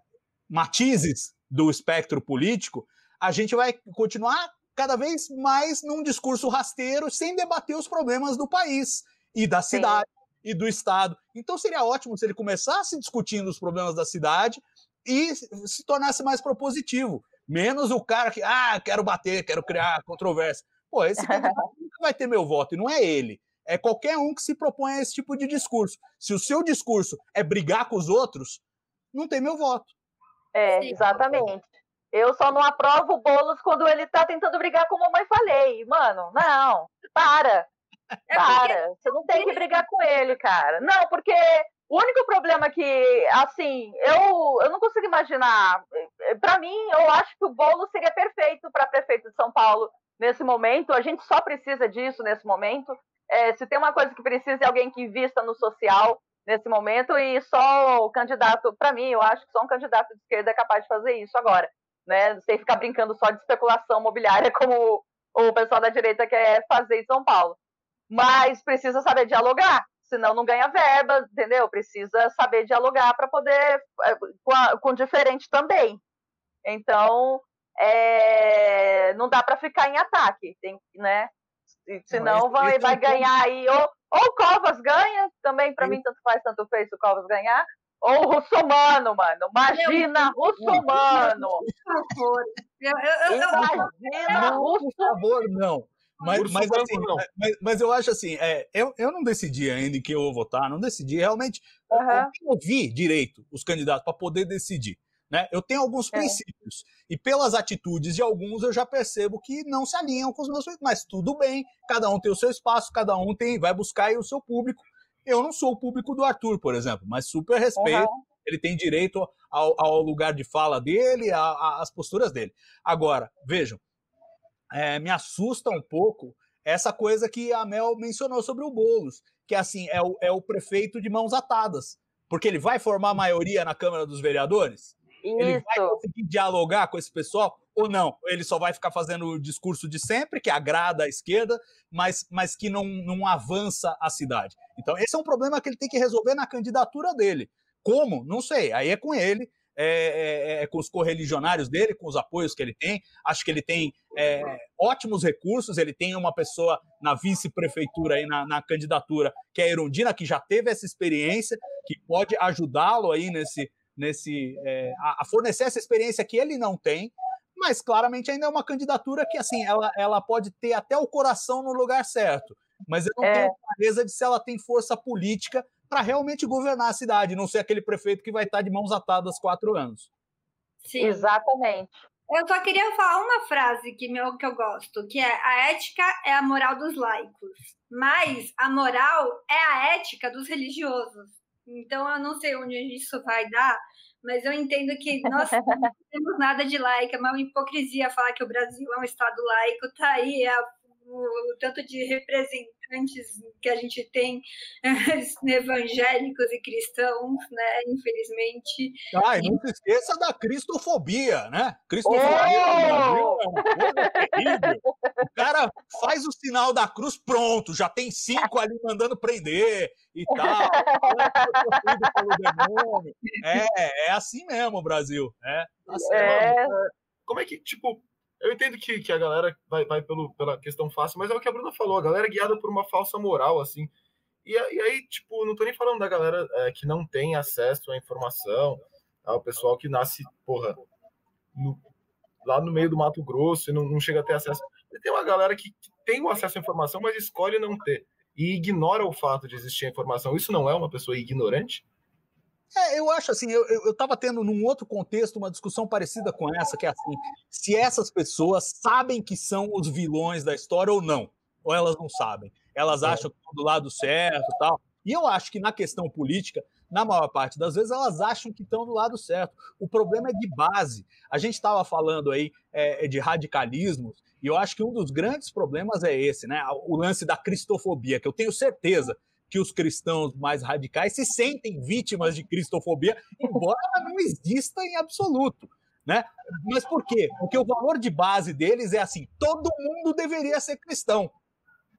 matizes do espectro político, a gente vai continuar cada vez mais num discurso rasteiro, sem debater os problemas do país e da cidade Sim. e do Estado. Então seria ótimo se ele começasse discutindo os problemas da cidade e se tornasse mais propositivo. Menos o cara que, ah, quero bater, quero criar controvérsia. Pô, esse *laughs* nunca vai ter meu voto, e não é ele. É qualquer um que se propõe a esse tipo de discurso. Se o seu discurso é brigar com os outros, não tem meu voto. É, exatamente. Eu só não aprovo o Boulos quando ele tá tentando brigar com a mamãe falei. Mano, não, para. É para. Você não tem que brigar com ele, cara. Não, porque o único problema que, assim, eu, eu não consigo imaginar. Eh, para mim, eu acho que o Boulos seria perfeito para prefeito de São Paulo nesse momento. A gente só precisa disso nesse momento. É, se tem uma coisa que precisa é alguém que invista no social, nesse momento e só o candidato, para mim, eu acho que só um candidato de esquerda é capaz de fazer isso agora, né? Sem ficar brincando só de especulação imobiliária *laughs* como o pessoal da direita quer fazer em São Paulo. Mas precisa saber dialogar, senão não ganha verba, entendeu? Precisa saber dialogar para poder é, com, a, com diferente também. Então, é, não dá para ficar em ataque, tem, né? Senão vai, vai ganhar aí ou ou o Covas ganha, também para mim tanto faz, tanto fez o Covas ganhar. Ou o Russomano, mano. Imagina Russomano. Por favor. Imagina Russomano. Por favor, não. Mas, mas, assim, mas, mas, eu acho assim, é, eu, eu não decidi ainda em que eu vou votar, não decidi. Realmente, uhum. eu, eu vi direito os candidatos para poder decidir. Né? Eu tenho alguns é. princípios. E pelas atitudes de alguns eu já percebo que não se alinham com os meus princípios. Mas tudo bem, cada um tem o seu espaço, cada um tem, vai buscar o seu público. Eu não sou o público do Arthur, por exemplo, mas super respeito. Uhum. Ele tem direito ao, ao, lugar de fala dele, às posturas dele. Agora, vejam, é, me assusta um pouco essa coisa que a Mel mencionou sobre o Boulos, que assim é o, é o prefeito de mãos atadas, porque ele vai formar maioria na Câmara dos Vereadores. Isso. Ele vai conseguir dialogar com esse pessoal ou não? Ele só vai ficar fazendo o discurso de sempre, que agrada a esquerda, mas, mas que não, não avança a cidade. Então, esse é um problema que ele tem que resolver na candidatura dele. Como? Não sei. Aí é com ele. É, é, é, com os correligionários dele, com os apoios que ele tem. Acho que ele tem é, ótimos recursos. Ele tem uma pessoa na vice-prefeitura, aí, na, na, candidatura, que é a Erundina, que já teve essa experiência, que pode ajudá-lo aí nesse. nesse é, a, a fornecer essa experiência que ele não tem mas claramente ainda é uma candidatura que assim ela, ela pode ter até o coração no lugar certo, mas eu não é. tenho clareza de se ela tem força política para realmente governar a cidade, não ser aquele prefeito que vai estar de mãos atadas quatro anos. Sim. Exatamente. Eu só queria falar uma frase que, meu, que eu gosto, que é a ética é a moral dos laicos, mas a moral é a ética dos religiosos. Então eu não sei onde isso vai dar, mas eu entendo que nós *laughs* não temos nada de laica, é uma hipocrisia falar que o Brasil é um Estado laico, tá aí a o, tanto de representantes que a gente tem *laughs* evangélicos e cristãos, né? Infelizmente. Ah, e não se esqueça da cristofobia, né? Cristofobia oh! é uma coisa terrível. O cara faz o sinal da cruz, pronto, já tem cinco ali mandando prender e tal. *laughs* É, é assim mesmo o Brasil. É, tá é. Como é que, tipo, eu entendo que, que a galera vai, vai pelo, pela questão fácil, mas é o que a Bruna falou, a galera é guiada por uma falsa moral, assim. E, e aí, tipo, não tô nem falando da galera é, que não tem acesso à informação, ao pessoal que nasce, porra, no, lá no meio do Mato Grosso e não, não chega a ter acesso. E tem uma galera que, que tem o acesso à informação, mas escolhe não ter. E ignora o fato de existir a informação. Isso não é uma pessoa ignorante? É, eu acho assim, eu, eu, tava tendo num outro contexto uma discussão parecida com essa, que é assim, se essas pessoas sabem que são os vilões da história ou não, ou elas não sabem. Elas é. acham que estão do lado certo e tal. E eu acho que na questão política, na maior parte das vezes, elas acham que estão do lado certo. O problema é de base. A gente estava falando aí é, de radicalismos, e eu acho que um dos grandes problemas é esse, né? O lance da cristofobia, que eu tenho certeza que os cristãos mais radicais se sentem vítimas de cristofobia, embora ela não exista em absoluto. Né? Mas por quê? Porque o valor de base deles é assim: todo mundo deveria ser cristão.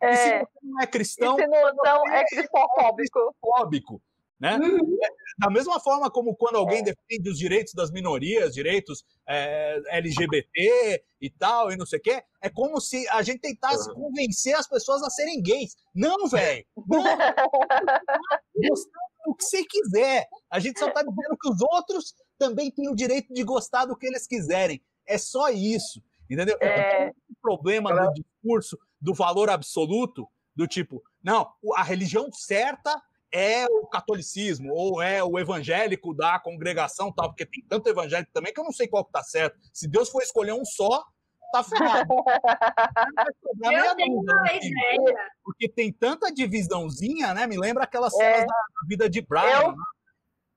É, e se você não é cristão, e se não, não é cristofóbico. É cristofóbico né? Uhum. É, da mesma forma como quando alguém é. defende os direitos das minorias, direitos é, LGBT e tal, e não sei o quê, é como se a gente tentasse uhum. convencer as pessoas a serem gays. Não, velho! *laughs* Do que você quiser. A gente só está dizendo que os outros também têm o direito de gostar do que eles quiserem. É só isso. Entendeu? É... O problema do discurso do valor absoluto, do tipo, não, a religião certa é o catolicismo ou é o evangélico da congregação tal, porque tem tanto evangélico também que eu não sei qual que tá certo. Se Deus for escolher um só, tá ferrado. *laughs* eu tenho uma né? ideia. Porque tem tanta divisãozinha, né? Me lembra aquelas é. cenas da vida de Brian. Eu, né?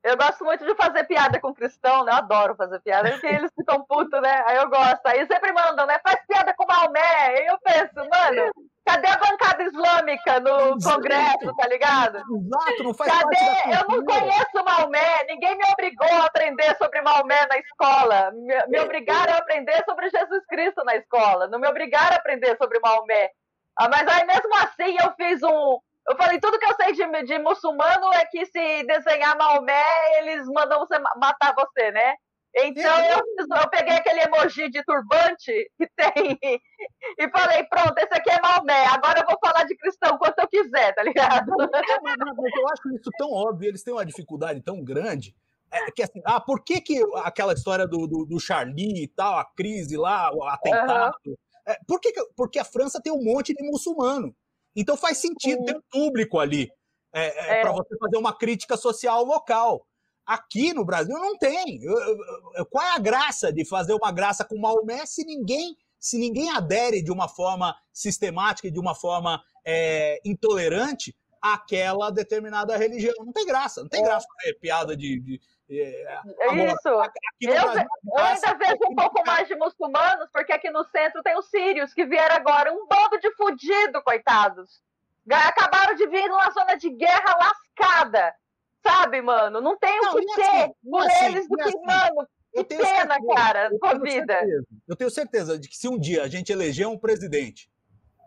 Eu gosto muito de fazer piada com cristão, né? Eu adoro fazer piada, porque eles ficam putos, né? Aí eu gosto. Aí sempre mandam, né? Faz piada com Maomé. Aí eu penso, mano, Cadê a bancada islâmica no Congresso, tá ligado? Exato, não faz Cadê? Eu não conheço Maomé, ninguém me obrigou a aprender sobre Maomé na escola. Me, me obrigaram a aprender sobre Jesus Cristo na escola, não me obrigaram a aprender sobre Maomé. Ah, mas aí mesmo assim eu fiz um. Eu falei, tudo que eu sei de, de muçulmano é que se desenhar Maomé, eles mandam você matar você, né? Então eu, eu, peguei aquele emoji de turbante que tem *laughs* e falei, pronto, esse aqui é Maomé, agora eu vou falar de cristão quanto eu quiser, tá ligado? Mas eu acho isso tão óbvio, eles têm uma dificuldade tão grande, é, que assim, ah, por que, que aquela história do, do, do Charlie e tal, a crise lá, o atentado, uhum. é, por que, porque a França tem um monte de muçulmano, então faz sentido ter um público ali, é, é, é. para você fazer uma crítica social local. Aqui no Brasil não tem. Qual é a graça de fazer uma graça com Maomé se ninguém, se ninguém adere de uma forma sistemática, de uma forma é, intolerante àquela determinada religião? Não tem graça. Não tem é. graça fazer piada de, de é, agora, isso. eu, Brasil, eu ainda vejo um pouco mais de muçulmanos, porque aqui no centro tem os sírios que vieram agora, um bando de fudido, coitados. Acabaram de vir numa zona de guerra lascada. Sabe, mano? Não tem o que ser assim, por assim, eles do que, assim. mano. Que pena, certeza, cara, tua vida. Certeza, eu tenho certeza de que se um dia a gente eleger um presidente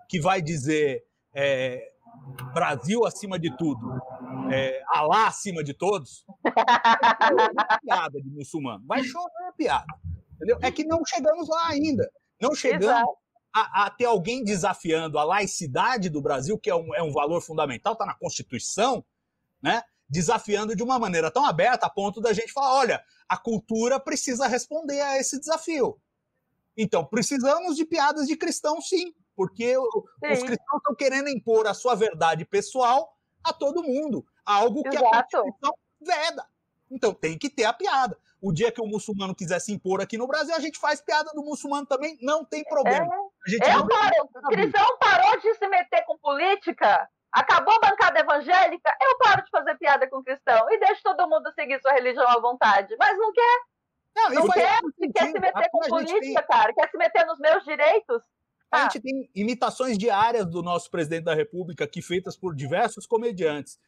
que vai dizer é, Brasil acima de tudo, é, Alá acima de todos, *laughs* piada de muçulmano. Vai chover piada. Entendeu? É que não chegamos lá ainda. Não chegamos a, a, ter alguém desafiando a laicidade do Brasil, que é um, é um valor fundamental, está na Constituição, né? desafiando de uma maneira tão aberta a ponto da gente falar: olha, a cultura precisa responder a esse desafio. Então, precisamos de piadas de cristão, sim, porque sim. os cristãos estão querendo impor a sua verdade pessoal a todo mundo, algo que Exato. a Constituição veda. Então, tem que ter a piada. O dia que o muçulmano quiser se impor aqui no Brasil, a gente faz piada do muçulmano também, não tem problema. É. Eu paro, o cristão parou de se meter com política, acabou a bancada evangélica, eu paro de fazer piada com cristão e deixo todo mundo seguir sua religião à vontade. Mas não quer. Não, não quer, quer se meter com política, tem... cara, quer se meter nos meus direitos. A gente tem imitações diárias do nosso presidente da República aqui feitas por diversos comediantes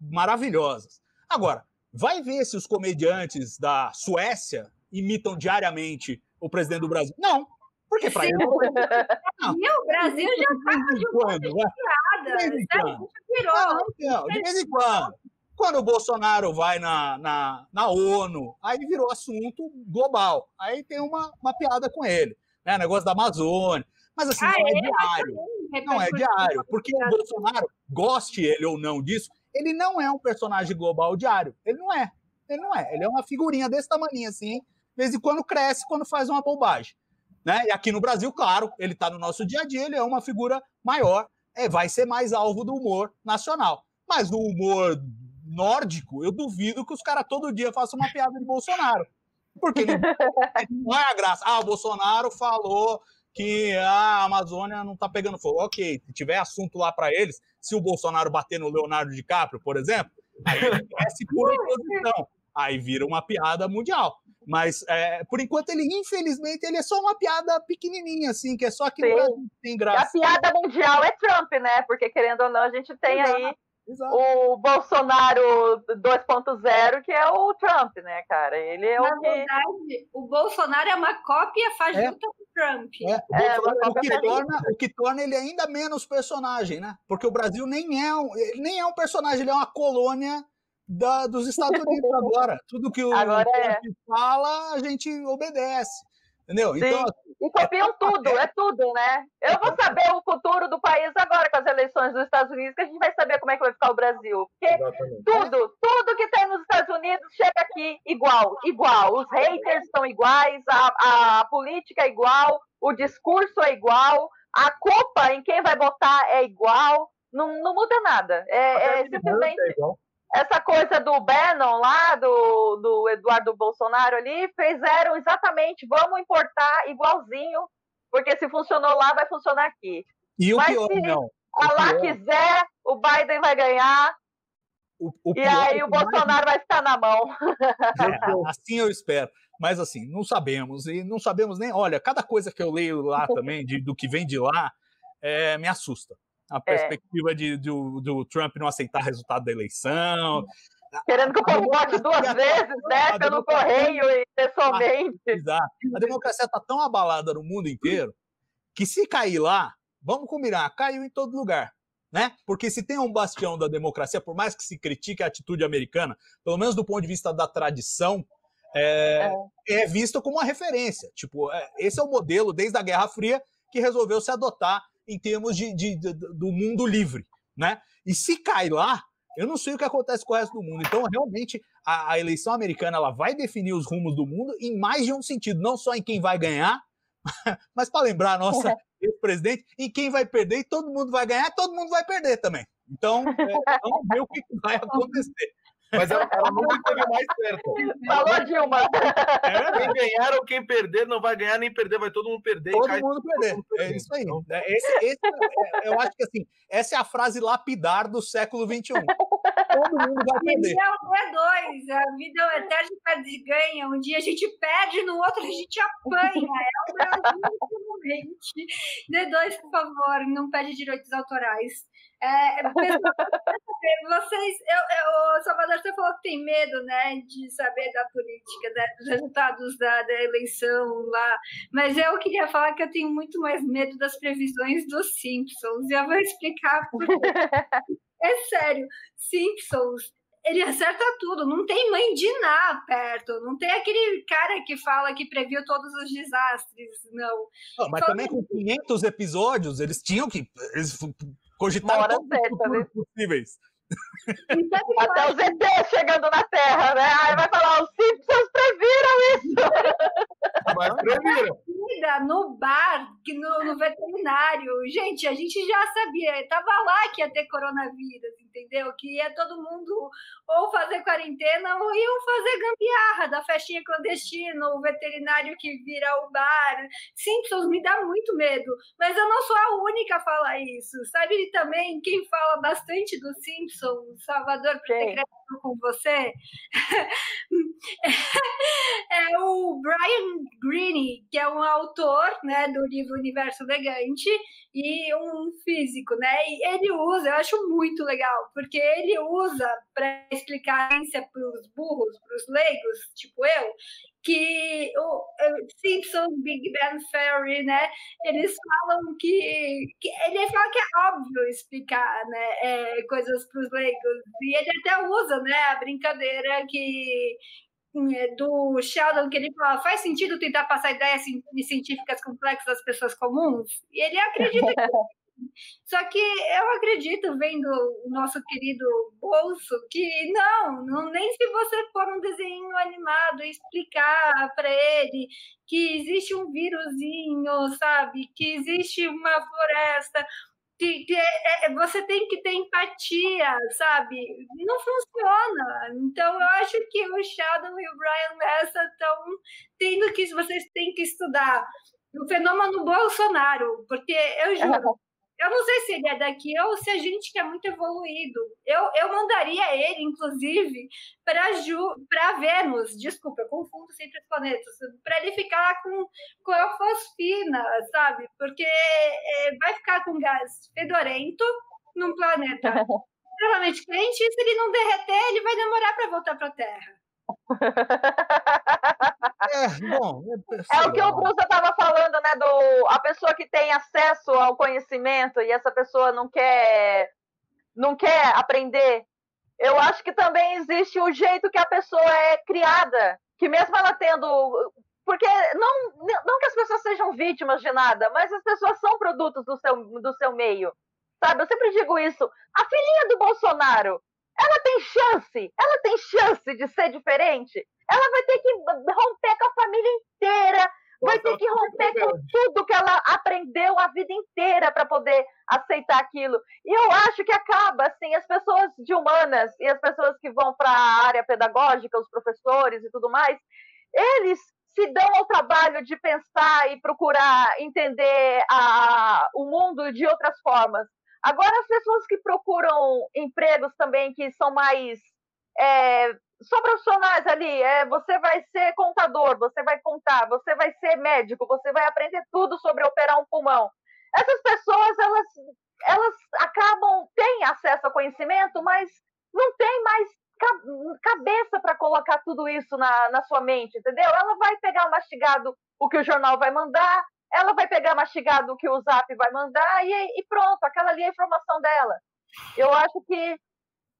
maravilhosas. Agora, vai ver se os comediantes da Suécia imitam diariamente o presidente do Brasil. Não, porque para ele. Não. *laughs* E o Brasil já está de quando, piada. De vez em quando. Virou. de vez em quando. Quando o Bolsonaro vai na, na, na ONU, aí virou assunto global. Aí tem uma, uma piada com ele. Né? Negócio da Amazônia. Mas assim, ah, não é, é diário. Não é diário. Porque o Bolsonaro, goste ele ou não disso, ele não é um personagem global diário. Ele não é. Ele não é. Ele é uma figurinha desse tamanho assim. De vez em quando cresce quando faz uma bobagem. Né? E aqui no Brasil, claro, ele está no nosso dia a dia, ele é uma figura maior, é, vai ser mais alvo do humor nacional. Mas no humor nórdico, eu duvido que os caras todo dia façam uma piada de Bolsonaro. Porque não é a graça. Ah, o Bolsonaro falou que a Amazônia não está pegando fogo. Ok, se tiver assunto lá para eles, se o Bolsonaro bater no Leonardo DiCaprio, por exemplo, aí ele cresce por oposição. Aí vira uma piada mundial. Mas, é, por enquanto, ele, infelizmente, ele é só uma piada pequenininha, assim, que é só que tem graça. A piada mundial é Trump, né? Porque, querendo ou não, a gente tem Exato. aí Exato. o Bolsonaro 2.0, que é o Trump, né, cara? Ele é Na o que... verdade, o Bolsonaro é uma cópia fajuta é. Trump. É, é o, que torna, o que torna ele ainda menos personagem, né? Porque o Brasil nem é um, nem é um personagem, ele é uma colônia da, dos Estados Unidos *laughs* agora. Tudo que o agora é. fala, a gente obedece. Entendeu? Sim. Então, e copiam é, tudo, é tudo, né? Eu vou saber o futuro do país agora com as eleições dos Estados Unidos, que a gente vai saber como é que vai ficar o Brasil. Porque Exatamente. tudo, tudo que tem nos Estados Unidos chega aqui igual, igual. Os haters são iguais, a, a política é igual, o discurso é igual, a culpa em quem vai votar é igual. Não, não muda nada. É, é simplesmente. É essa coisa do Bannon lá, do, do Eduardo Bolsonaro ali, fizeram exatamente, vamos importar igualzinho, porque se funcionou lá, vai funcionar aqui. E o Mas pior, se não. a lá quiser, o Biden vai ganhar, o, o e aí é o Bolsonaro mais... vai estar na mão. É, assim eu espero. Mas assim, não sabemos. E não sabemos nem. Olha, cada coisa que eu leio lá também, de, do que vem de lá, é, me assusta a é. perspectiva é. de, do, do Trump não aceitar o resultado da eleição. Querendo que o povo vote duas vezes, né? Pelo correio e pessoalmente. Exato. A democracia está tão abalada no mundo inteiro que se cair lá, vamos combinar, caiu em todo lugar. Né? Porque se tem um bastião da democracia, por mais que se critique a atitude americana, pelo menos do ponto de vista da tradição, é, é. é visto como uma referência. Tipo, é, esse é o modelo desde a Guerra Fria que resolveu se adotar em termos de, de, de, do mundo livre, né? E se cai lá, eu não sei o que acontece com o resto do mundo. Então, realmente, a, a eleição americana ela vai definir os rumos do mundo em mais de um sentido, não só em quem vai ganhar, *laughs* mas para lembrar a nossa ex-presidente, em quem vai perder e todo mundo vai ganhar, todo mundo vai perder também. Então, é, vamos ver o que vai *laughs* acontecer. Mas ela, ela nunca teve mais certo. *laughs* Falou, Dilma. É, quem ganhar ou quem perder não vai ganhar nem perder, vai todo mundo perder. Todo, cai, mundo, perder. Todo mundo perder. É isso aí. Então... Esse, esse, é, eu acho que assim, essa é a frase lapidar do século XXI. Todo mundo vai perder. E não é dois. A vida é um eterno perde e ganha. Um dia a gente perde, no outro a gente apanha. É o Brasil, D dois, por favor, não pede direitos autorais. É, é *laughs* vocês, eu, eu, Salvador, você falou que tem medo, né, de saber da política, né, dos resultados da, da, eleição lá, mas eu queria falar que eu tenho muito mais medo das previsões dos Simpsons, e eu vou explicar por quê. *laughs* É sério, Simpsons ele acerta tudo. Não tem mãe de nada perto. Não tem aquele cara que fala que previu todos os desastres, não. não mas Só também com 500 episódios, eles tinhham que. Eles cogitaram todos os né? possíveis. Até os ET chegando na Terra, né? Aí vai falar, os Simpsons previram isso. *laughs* Mas previram. No bar, no, no veterinário. Gente, a gente já sabia, tava lá que ia ter coronavírus, entendeu? Que ia todo mundo ou fazer quarentena ou iam fazer gambiarra da festinha clandestina, o veterinário que vira o bar. Simpsons me dá muito medo, mas eu não sou a única a falar isso. Sabe também quem fala bastante do Simpsons, Salvador, por com você? *laughs* é o Brian Greene, que é um autor né, do livro Universo Elegante e um físico, né? E ele usa, eu acho muito legal, porque ele usa para explicar para os burros, para os leigos, tipo eu, que o Simpsons, Big Bang Theory, né? Eles falam que, que ele fala que é óbvio explicar, né? É, coisas para os leigos e ele até usa, né? A brincadeira que é, do Sheldon que ele fala faz sentido tentar passar ideias científicas complexas às pessoas comuns e ele acredita que *laughs* Só que eu acredito, vendo o nosso querido bolso, que não, não nem se você for um desenho animado e explicar para ele que existe um vírusinho, sabe? Que existe uma floresta, que, que é, é, você tem que ter empatia, sabe? Não funciona. Então, eu acho que o Sheldon e o Brian Messa estão tendo que vocês têm que estudar o fenômeno Bolsonaro, porque eu juro, eu não sei se ele é daqui ou se a gente que é muito evoluído. Eu, eu mandaria ele, inclusive, para Vênus. Desculpa, eu confundo sempre os planetas. Para ele ficar com, com a fosfina, sabe? Porque é, vai ficar com gás fedorento num planeta *laughs* extremamente quente e se ele não derreter, ele vai demorar para voltar para a Terra. É, bom, é, é o que o Bruce estava falando, né? Do a pessoa que tem acesso ao conhecimento e essa pessoa não quer não quer aprender. Eu acho que também existe o jeito que a pessoa é criada, que mesmo ela tendo porque não, não que as pessoas sejam vítimas de nada, mas as pessoas são produtos do seu, do seu meio. Sabe? Eu sempre digo isso. A filhinha do Bolsonaro, ela tem chance, ela tem chance de ser diferente. Ela vai ter que romper com a família inteira, vai ter que romper com tudo que ela aprendeu a vida inteira para poder aceitar aquilo. E eu acho que acaba assim, as pessoas de humanas e as pessoas que vão para a área pedagógica, os professores e tudo mais, eles se dão ao trabalho de pensar e procurar entender a, o mundo de outras formas. Agora, as pessoas que procuram empregos também que são mais é, só profissionais ali, é, você vai ser contador, você vai contar, você vai ser médico, você vai aprender tudo sobre operar um pulmão. Essas pessoas, elas, elas acabam, têm acesso ao conhecimento, mas não tem mais cabeça para colocar tudo isso na, na sua mente, entendeu? Ela vai pegar mastigado o que o jornal vai mandar, ela vai pegar mastigado o que o Zap vai mandar e, e pronto, aquela ali é a informação dela. Eu acho que,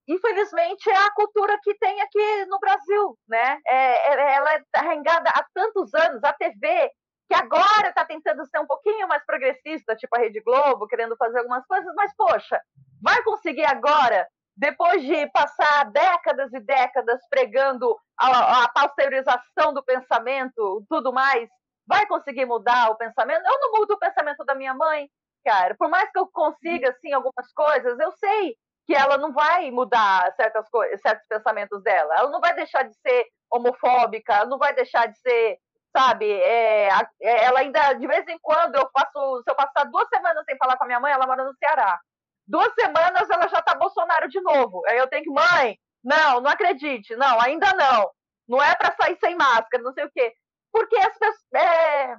infelizmente, é a cultura que tem aqui no Brasil, né? É, é, ela é arrengada há tantos anos, a TV, que agora está tentando ser um pouquinho mais progressista, tipo a Rede Globo, querendo fazer algumas coisas, mas, poxa, vai conseguir agora, depois de passar décadas e décadas pregando a, a pasteurização do pensamento, tudo mais, vai conseguir mudar o pensamento? Eu não mudo o pensamento da minha mãe, cara. Por mais que eu consiga, assim, algumas coisas, eu sei que ela não vai mudar certas coisas, certos pensamentos dela. Ela não vai deixar de ser homofóbica, não vai deixar de ser, sabe? É, é, ela ainda, de vez em quando, eu faço, se eu passar duas semanas sem falar com a minha mãe, ela mora no Ceará. Duas semanas ela já tá Bolsonaro de novo. Aí eu tenho que, mãe, não, não acredite, não, ainda não. Não é para sair sem máscara, não sei o quê porque as pessoas. É,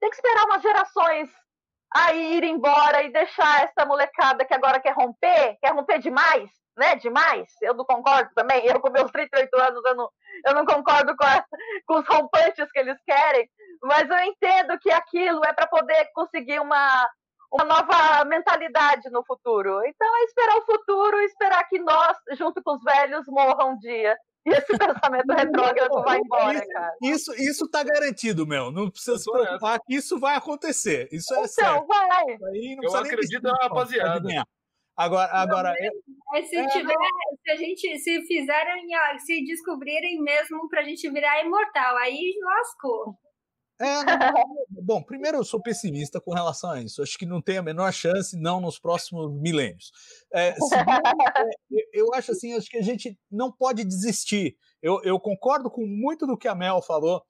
tem que esperar umas gerações a ir embora e deixar essa molecada que agora quer romper, quer romper demais, né? Demais. Eu não concordo também. Eu, com meus 38 anos, eu não, eu não concordo com, a, com os rompantes que eles querem, mas eu entendo que aquilo é para poder conseguir uma, uma nova mentalidade no futuro. Então é esperar o futuro, esperar que nós nós, junto com os velhos, morram um dia. E esse pensamento retrógrado vai embora, isso, cara. Isso, isso tá garantido, Mel. Não precisa se preocupar que isso vai acontecer. Isso é então, certo. vai. Aí não Eu acredito na rapaziada. Agora, agora eu- É, se É, tiver, se a gente se fizerem, se descobrirem mesmo pra gente virar imortal, aí lascou. É, bom, primeiro eu sou pessimista com relação a isso. Acho que não tem a menor chance, não nos próximos milênios. É, segundo, é, eu acho assim, acho que a gente não pode desistir. Eu, eu concordo com muito do que a Mel falou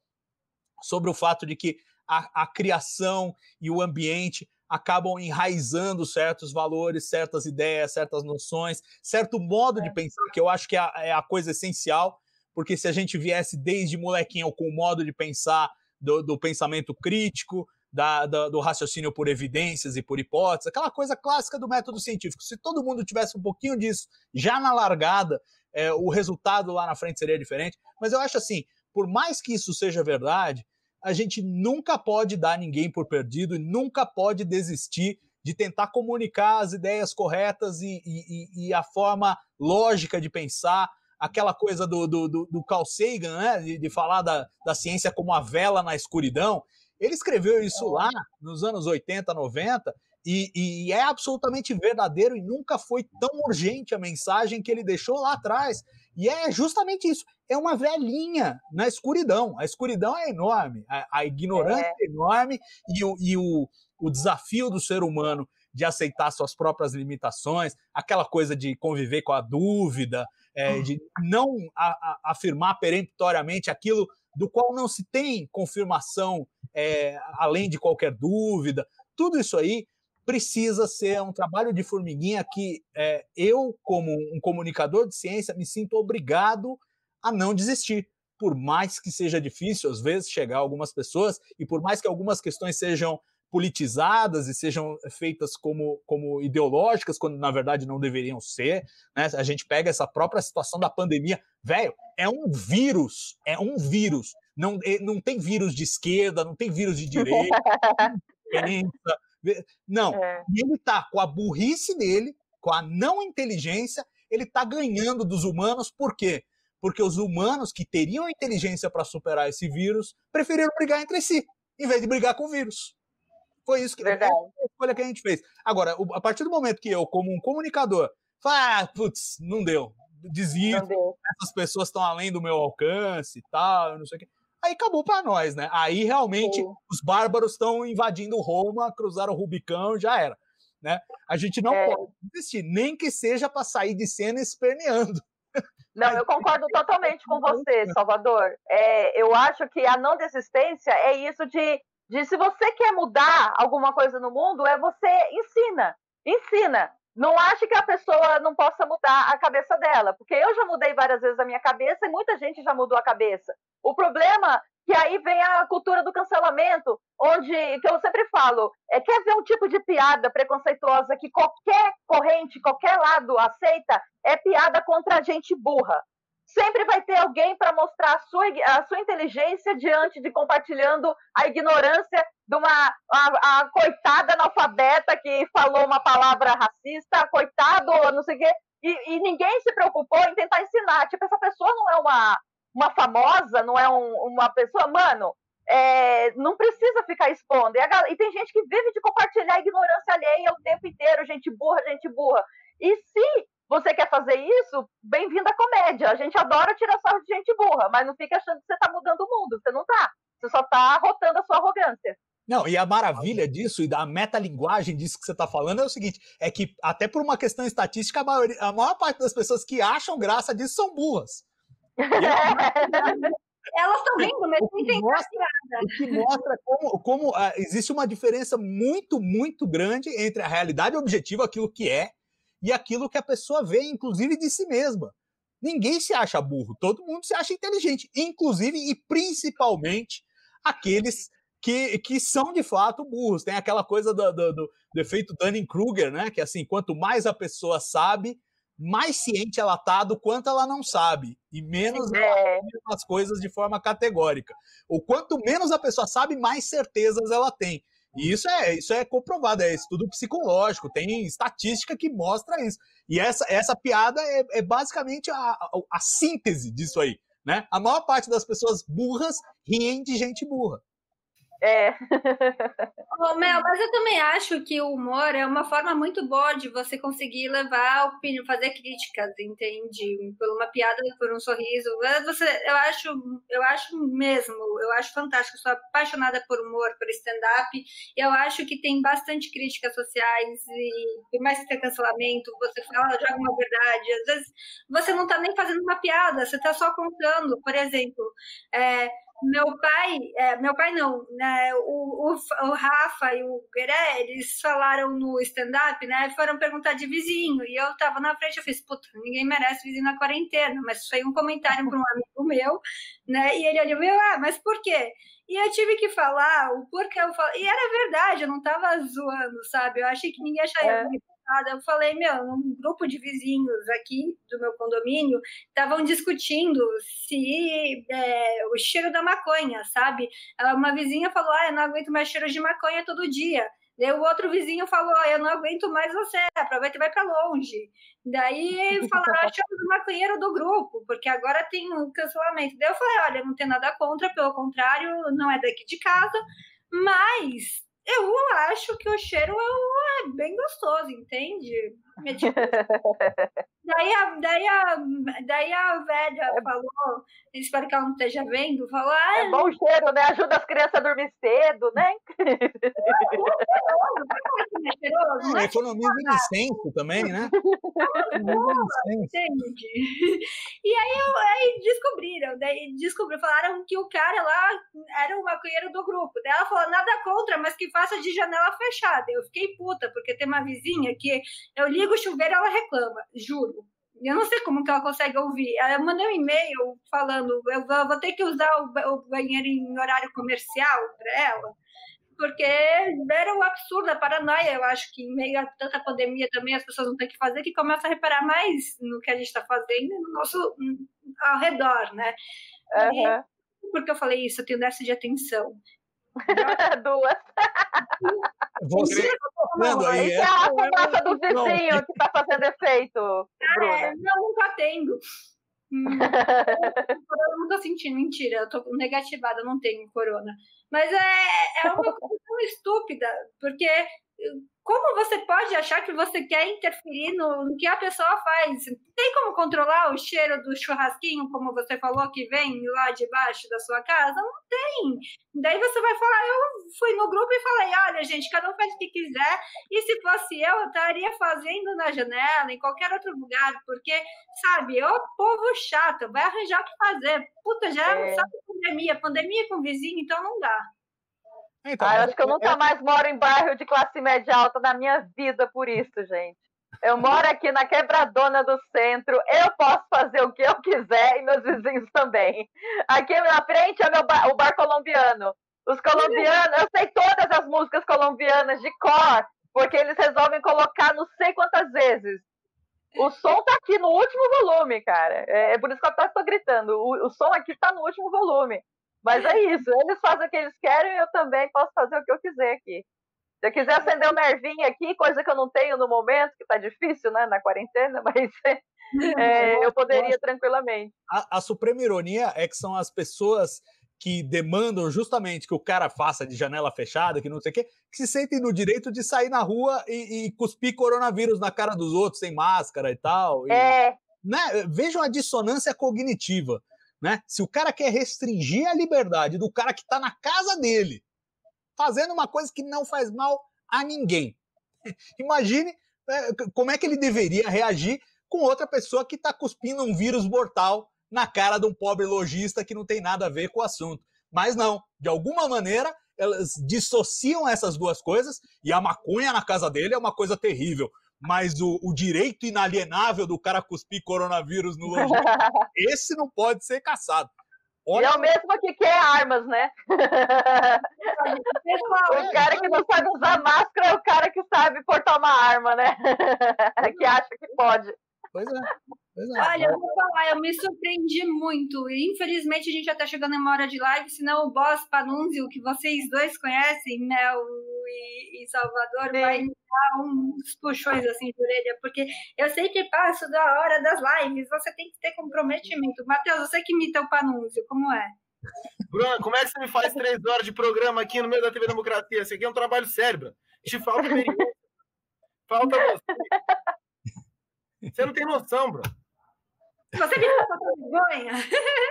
sobre o fato de que a, a criação e o ambiente acabam enraizando certos valores, certas ideias, certas noções, certo modo de pensar, que eu acho que é a, é a coisa essencial, porque se a gente viesse desde molequinho com o modo de pensar do, do pensamento crítico, da, da, do raciocínio por evidências e por hipóteses, aquela coisa clássica do método científico. Se todo mundo tivesse um pouquinho disso já na largada, é, o resultado lá na frente seria diferente. Mas eu acho assim, por mais que isso seja verdade, a gente nunca pode dar ninguém por perdido e nunca pode desistir de tentar comunicar as ideias corretas e, e, e a forma lógica de pensar, aquela coisa do, do, do, do Carl Sagan, né, de, de falar da, da ciência como a vela na escuridão. Ele escreveu isso lá nos anos 80, 90, e, e, é absolutamente verdadeiro e nunca foi tão urgente a mensagem que ele deixou lá atrás. E é justamente isso. É uma velhinha na escuridão. A escuridão é enorme, a, a ignorância é. é, enorme e, o, e o, o desafio do ser humano de aceitar suas próprias limitações, aquela coisa de conviver com a dúvida, é, de não a, a, afirmar peremptoriamente aquilo do qual não se tem confirmação é, além de qualquer dúvida. Tudo isso aí precisa ser um trabalho de formiguinha que é, eu, como um comunicador de ciência, me sinto obrigado a não desistir. Por mais que seja difícil, às vezes, chegar a algumas pessoas, e por mais que algumas questões sejam politizadas e sejam feitas como, como ideológicas, quando na verdade não deveriam ser. Né? A gente pega essa própria situação da pandemia. Velho, é um vírus, é um vírus. Não, não tem vírus de esquerda, não tem vírus de direita, *laughs* não. É. Ele tá com a burrice dele, com a não inteligência, ele tá ganhando dos humanos, por quê? Porque os humanos que teriam inteligência para superar esse vírus preferiram brigar entre si, em vez de brigar com o vírus. Foi isso que Verdade. a escolha que a gente fez. Agora, a partir do momento que eu, como um comunicador, falo, ah, putz, não deu, desisto, essas pessoas estão além do meu alcance e tal, não sei o quê. Aí acabou para nós, né? Aí realmente Sim. os bárbaros estão invadindo Roma, cruzaram o Rubicão, já era. Né? A gente não é. pode desistir, nem que seja para sair de cena esperneando. *laughs* Não, eu concordo totalmente com *laughs* você, Salvador. É, eu acho que a não desistência é isso de de se você quer mudar alguma coisa no mundo, é você ensina, ensina. Não ache que a pessoa não possa mudar a cabeça dela, porque eu já mudei várias vezes a minha cabeça e muita gente já mudou a cabeça. O problema que aí vem a cultura do cancelamento, onde que eu sempre falo, é quer ver um tipo de piada preconceituosa que qualquer corrente, qualquer lado aceita, é piada contra a gente burra sempre vai ter alguém para mostrar a sua, a sua inteligência diante de compartilhando a ignorância de uma a, a coitada analfabeta que falou uma palavra racista, coitado, não sei o quê, e, e, ninguém se preocupou em tentar ensinar. Tipo, essa pessoa não é uma, uma famosa, não é um, uma pessoa, mano, é, não precisa ficar expondo. E, a, e tem gente que vive de compartilhar a ignorância alheia o tempo inteiro, gente burra, gente burra. E se você quer fazer isso? Bem-vindo à comédia. A gente adora tirar sarro de gente burra, mas não fica achando que você está mudando o mundo. Você não está. Você só está rotando a sua arrogância. Não, e a maravilha disso e da metalinguagem disso que você está falando é o seguinte: é que, até por uma questão estatística, a, maioria, a maior parte das pessoas que acham graça disso são burras. *laughs* Elas estão rindo, mas não tem mostra, O que mostra como, como uh, existe uma diferença muito, muito grande entre a realidade objetiva, aquilo que é, e aquilo que a pessoa vê, inclusive de si mesma. Ninguém se acha burro, todo mundo se acha inteligente, inclusive e principalmente aqueles que, que são de fato burros. Tem aquela coisa do, do, do, do efeito Dunning-Kruger, né? Que assim, quanto mais a pessoa sabe, mais ciente ela tá do quanto ela não sabe e menos é. ela as coisas de forma categórica. Ou quanto menos a pessoa sabe, mais certezas ela tem. E isso é, isso é comprovado, é estudo psicológico, tem estatística que mostra isso. E essa, essa piada é, é basicamente a, a, a síntese disso aí. Né? A maior parte das pessoas burras riem de gente burra. É. Ô, Mel, mas eu também acho que o humor é uma forma muito boa de você conseguir levar opinião, fazer críticas, entende? Por uma piada, por um sorriso. Você, eu acho, eu acho mesmo, eu acho fantástico. Eu sou apaixonada por humor, por stand-up. Eu acho que tem bastante críticas sociais e por mais que tenha cancelamento, você fala, joga uma verdade. Às vezes você não está nem fazendo uma piada, você está só contando. Por exemplo, é, meu pai, é, meu pai não, né? O, o, o Rafa e o Gueré, eles falaram no stand-up, né? Foram perguntar de vizinho. E eu tava na frente, eu fiz, puta, ninguém merece vizinho na quarentena. Mas foi um comentário para um amigo meu, né? E ele olhou, meu, ah, mas por quê? E eu tive que falar o porquê eu falei. E era verdade, eu não tava zoando, sabe? Eu achei que ninguém acharia é. Muito eu falei, meu, um grupo de vizinhos aqui do meu condomínio estavam discutindo se é, o cheiro da maconha, sabe? Uma vizinha falou, ah, eu não aguento mais cheiro de maconha todo dia. Daí o outro vizinho falou, ah, eu não aguento mais você, aproveita e vai para longe. Daí *laughs* falaram, achamos o maconheiro do grupo, porque agora tem um cancelamento. Daí eu falei, olha, não tem nada contra, pelo contrário, não é daqui de casa, mas eu acho que o cheiro é, bem gostoso, entende? É tipo, daí, a, daí, a, daí a velha é falou, espero que ela não esteja vendo, falou. Ah, é bom cheiro, né? Ajuda as crianças a dormir cedo, né? É, economiza licença também, né? Entende? E aí, eu, aí descobriram, daí descobriram, falaram que o cara lá era o maconheiro do grupo. Daí ela falou, nada contra, mas que faça de janela fechada. Eu fiquei puta, porque tem uma vizinha que eu ligo o chuveiro ela reclama, juro. Eu não sei como que ela consegue ouvir. Eu mandei um e-mail falando, eu vou ter que usar o banheiro em horário comercial para ela, porque era um absurdo, a paranoia. Eu acho que em meio a tanta pandemia também as pessoas não têm que fazer, que começa a reparar mais no que a gente está fazendo no nosso ao redor, né? Uhum. E, porque eu falei isso, eu tenho déficit de atenção. Duas. *laughs* Você tá aí. É a fumaça do vizinho que tá fazendo efeito, ah, é, não, não tá tendo. Hum, *laughs* eu não tô sentindo, mentira, eu tô negativada, não tenho corona. Mas é, é uma coisa tão estúpida, porque como você pode achar que você quer interferir no, no, que a pessoa faz? Tem como controlar o cheiro do churrasquinho, como você falou, que vem lá de baixo da sua casa? Não tem. Daí você vai falar, eu fui no grupo e falei, olha, gente, cada um faz o que quiser, e se fosse eu, eu estaria fazendo na janela, em qualquer outro lugar, porque, sabe, o povo chato, vai arranjar o que fazer. Puta, já é. sabe pandemia, pandemia com vizinho, então não dá. Então, ah, eu acho que eu nunca mais moro em bairro de classe média alta na minha vida por isso, gente. Eu moro aqui na quebradona do centro, eu posso fazer o que eu quiser e meus vizinhos também. Aqui na frente é bar, o bar colombiano. Os colombianos, eu sei todas as músicas colombianas de cor, porque eles resolvem colocar não sei quantas vezes. O som tá aqui no último volume, cara. É, é por isso que eu tô gritando. O, o som aqui tá no último volume. Mas é isso, eles fazem o que eles querem e eu também posso fazer o que eu quiser aqui. Se eu quiser acender o um nervinho aqui, coisa que eu não tenho no momento, que tá difícil, né, na quarentena, *laughs* mas é, eu poderia tranquilamente. A, a suprema ironia é que são as pessoas que demandam justamente que o cara faça de janela fechada, que não sei o quê, que se sentem no direito de sair na rua e, e cuspir coronavírus na cara dos outros sem máscara e tal. E, é. Né? Vejam a dissonância cognitiva. Né? Se o cara quer restringir a liberdade do cara que está na casa dele, fazendo uma coisa que não faz mal a ninguém, *laughs* imagine é, como é que ele deveria reagir com outra pessoa que está cuspindo um vírus mortal na cara de um pobre lojista que não tem nada a ver com o assunto. Mas não, de alguma maneira elas dissociam essas duas coisas e a maconha na casa dele é uma coisa terrível mas o, o, direito inalienável do cara cuspir coronavírus no *laughs* lojista, esse não pode ser caçado. Olha... E é o mesmo que quer armas, né? *laughs* o cara que não sabe usar máscara é o cara que sabe portar uma arma, né? *laughs* que acha que pode. Pois é. É. Olha, eu vou falar, eu me surpreendi muito. E infelizmente a gente já está chegando em uma hora de live, senão o boss Panunzio, que vocês dois conhecem, Mel e, e Salvador, Sim. vai me dar uns puxões assim de orelha, porque eu sempre passo da hora das lives, você tem que ter comprometimento. Matheus, você que imita o Panunzio, como é? Bruna, como é que você me faz três horas de programa aqui no meio da TV Democracia? Isso aqui é um trabalho sério, Bruna. Te falta Falta você. Você não tem noção, Bruno. Você me passou vergonha? *laughs*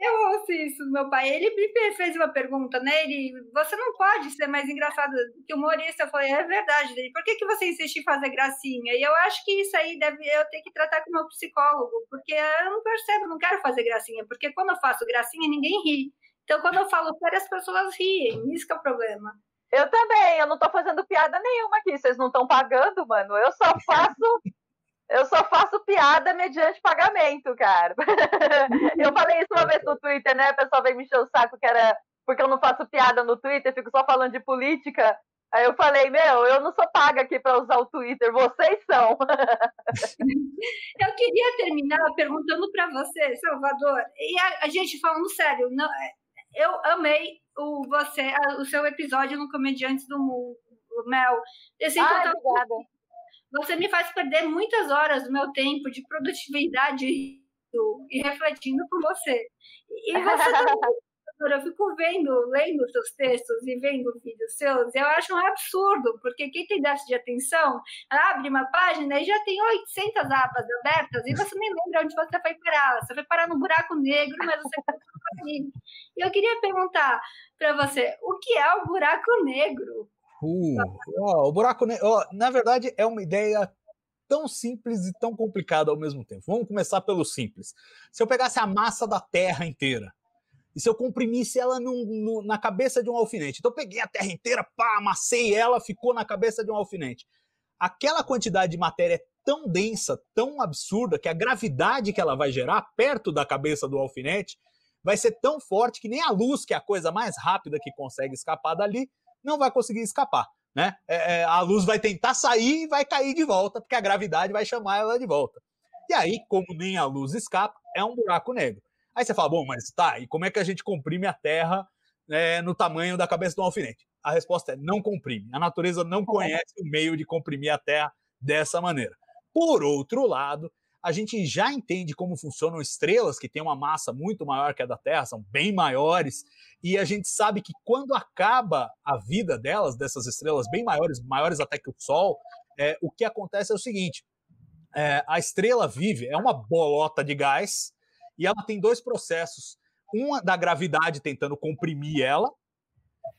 eu ouço isso do meu pai. Ele me fez uma pergunta, né? Ele, você não pode ser mais engraçado que humorista. Eu falei, é verdade. Ele, por que, que você insiste em fazer gracinha? E eu acho que isso aí deve eu ter que tratar com o meu psicólogo, porque eu não percebo, não quero fazer gracinha, porque quando eu faço gracinha, ninguém ri. Então, quando eu falo sério, as pessoas riem. Isso que é o problema. Eu também, eu não tô fazendo piada nenhuma aqui. Vocês não estão pagando, mano. Eu só *laughs* faço eu só faço piada mediante pagamento, cara. *laughs* eu falei isso uma vez no Twitter, né? O pessoal veio me encher o saco que era porque eu não faço piada no Twitter, fico só falando de política. Aí eu falei, meu, eu não sou paga aqui para usar o Twitter, vocês são. *laughs* eu queria terminar perguntando para você, Salvador, e a, a, gente falando sério, não, é, eu amei o você, o seu episódio no Comediantes do Mundo, Mel. Assim, ah, obrigada você me faz perder muitas horas do meu tempo de produtividade e refletindo com você. E *laughs* você também, eu fico vendo, lendo seus textos e vendo vídeos seus, eu acho um absurdo, porque quem tem déficit de atenção abre uma página e já tem 800 abas abertas e você nem lembra onde você foi parar. Você foi parar no buraco negro, mas você E eu queria perguntar para você, o que é o buraco negro? Uh, o buraco na verdade, é uma ideia tão simples e tão complicada ao mesmo tempo. Vamos começar pelo simples. Se eu pegasse a massa da Terra inteira e se eu comprimisse ela no, no, na cabeça de um alfinete, então eu peguei a Terra inteira, pá, amassei ela, ficou na cabeça de um alfinete. Aquela quantidade de matéria é tão densa, tão absurda, que a gravidade que ela vai gerar perto da cabeça do alfinete vai ser tão forte que nem a luz, que é a coisa mais rápida que consegue escapar dali, não vai conseguir escapar. Né? É, é, a luz vai tentar sair e vai cair de volta, porque a gravidade vai chamar ela de volta. E aí, como nem a luz escapa, é um buraco negro. Aí você fala, bom, mas tá, e como é que a gente comprime a Terra é, no tamanho da cabeça de um alfinete? A resposta é não comprime. A natureza não conhece o meio de comprimir a Terra dessa maneira. Por outro lado, a gente já entende como funcionam estrelas que têm uma massa muito maior que a da Terra, são bem maiores, e a gente sabe que quando acaba a vida delas, dessas estrelas bem maiores, maiores até que o Sol, é, o que acontece é o seguinte: é, a estrela vive, é uma bolota de gás, e ela tem dois processos. Um da gravidade tentando comprimir ela,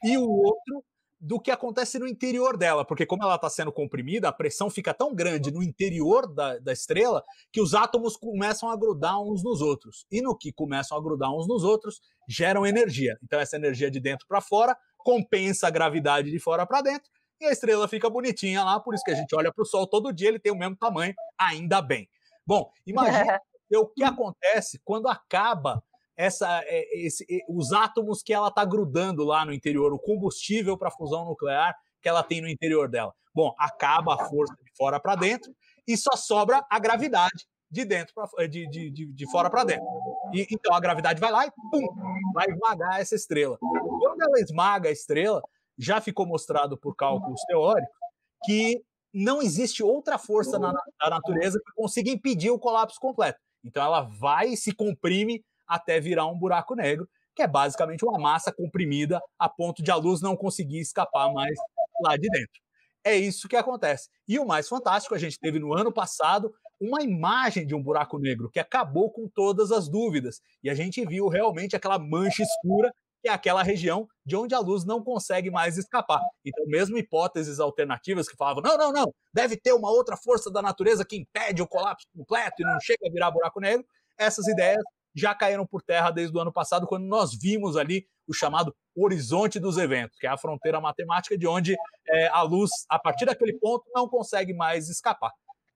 e o outro do que acontece no interior dela, porque como ela está sendo comprimida, a pressão fica tão grande no interior da, da estrela que os átomos começam a grudar uns nos outros. E no que começam a grudar uns nos outros, geram energia. Então essa energia de dentro para fora compensa a gravidade de fora para dentro e a estrela fica bonitinha lá, por isso que a gente olha para o Sol todo dia, ele tem o mesmo tamanho, ainda bem. Bom, imagina *laughs* o que acontece quando acaba essa, é, esse, os átomos que ela está grudando lá no interior, o combustível para a fusão nuclear que ela tem no interior dela. Bom, acaba a força de fora para dentro e só sobra a gravidade de dentro pra, de, de, de, de fora para dentro. E, então a gravidade vai lá e pum, vai esmagar essa estrela. Quando ela esmaga a estrela, já ficou mostrado por cálculos teóricos que não existe outra força na, na natureza que consiga impedir o colapso completo. Então ela vai e se comprime até virar um buraco negro, que é basicamente uma massa comprimida a ponto de a luz não conseguir escapar mais lá de dentro. É isso que acontece. E o mais fantástico, a gente teve no ano passado uma imagem de um buraco negro que acabou com todas as dúvidas. E a gente viu realmente aquela mancha escura, que é aquela região de onde a luz não consegue mais escapar. Então, mesmo hipóteses alternativas que falavam: não, não, não, deve ter uma outra força da natureza que impede o colapso completo e não chega a virar buraco negro, essas ideias já caíram por terra desde o ano passado, quando nós vimos ali o chamado horizonte dos eventos, que é a fronteira matemática de onde é, a luz, a partir daquele ponto, não consegue mais escapar.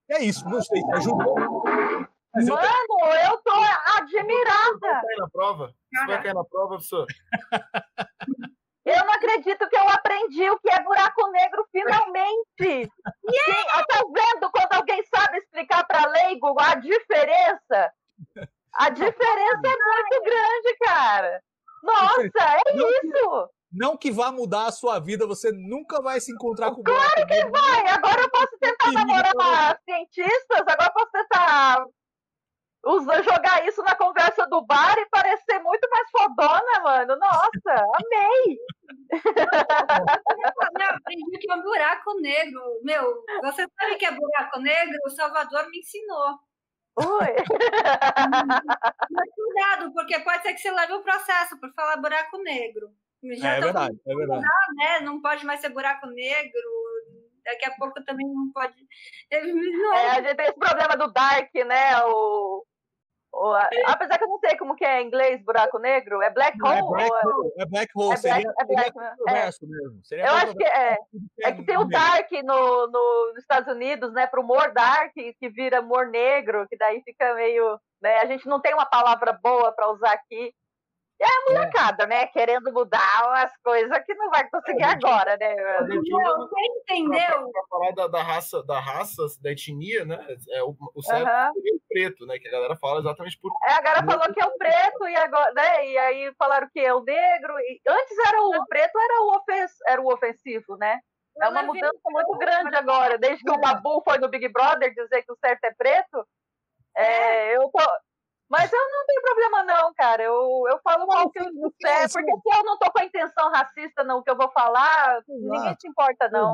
É isso, não sei se ajudou. Mas Mano, eu, eu tô admirada. Você vai cair na prova? Você vai cair na prova, professor? Eu não acredito que eu aprendi o que é buraco negro finalmente. Yeah! Tá vendo quando alguém sabe explicar Google a diferença. A diferença é muito grande, cara. Nossa, é isso! Não que vá mudar a sua vida, você nunca vai se encontrar com Claro que vai! Agora eu posso tentar namorar cientistas, agora eu posso tentar usar, jogar isso na conversa do bar e parecer muito mais fodona, mano. Nossa, amei! Não, aprendi que é um buraco negro. Meu, você sabe que é buraco negro? O Salvador me ensinou. Ui. *laughs* Mas cuidado, porque pode ser que você leve o processo por falar buraco negro. Já é verdade, é verdade. Né? Não pode mais ser buraco negro. Daqui a pouco também não pode. Não. É, a gente tem esse problema do Dark, né? O, o, apesar que eu não sei como que é em inglês buraco negro, é black hole? É black hole, é black hole. É seria, black, é black, seria é. mesmo. Seria eu acho que é. É que tem o dark no, no, nos Estados Unidos, né? Para o humor dark, que vira humor negro, que daí fica meio. Né, a gente não tem uma palavra boa para usar aqui. É a molecada, é. né? Querendo mudar umas coisas que não vai conseguir é, agora, né? Não, você entendeu? Pra falar da, da, raça, da raça, da etnia, né? É o, o certo uhum. o preto, né? Que a galera fala exatamente por. É, a galera falou que é o preto e agora, né? E aí falaram que é o negro. E antes era o preto, era o, ofens, era o ofensivo, né? É uma mudança muito grande agora. Desde que o Babu foi no Big Brother dizer que o certo é preto, é, eu tô, mas eu não tenho problema, não, cara. Eu, eu falo mal que eu não sei, porque se eu não tô com a intenção racista no que eu vou falar, Exato. ninguém se importa, não.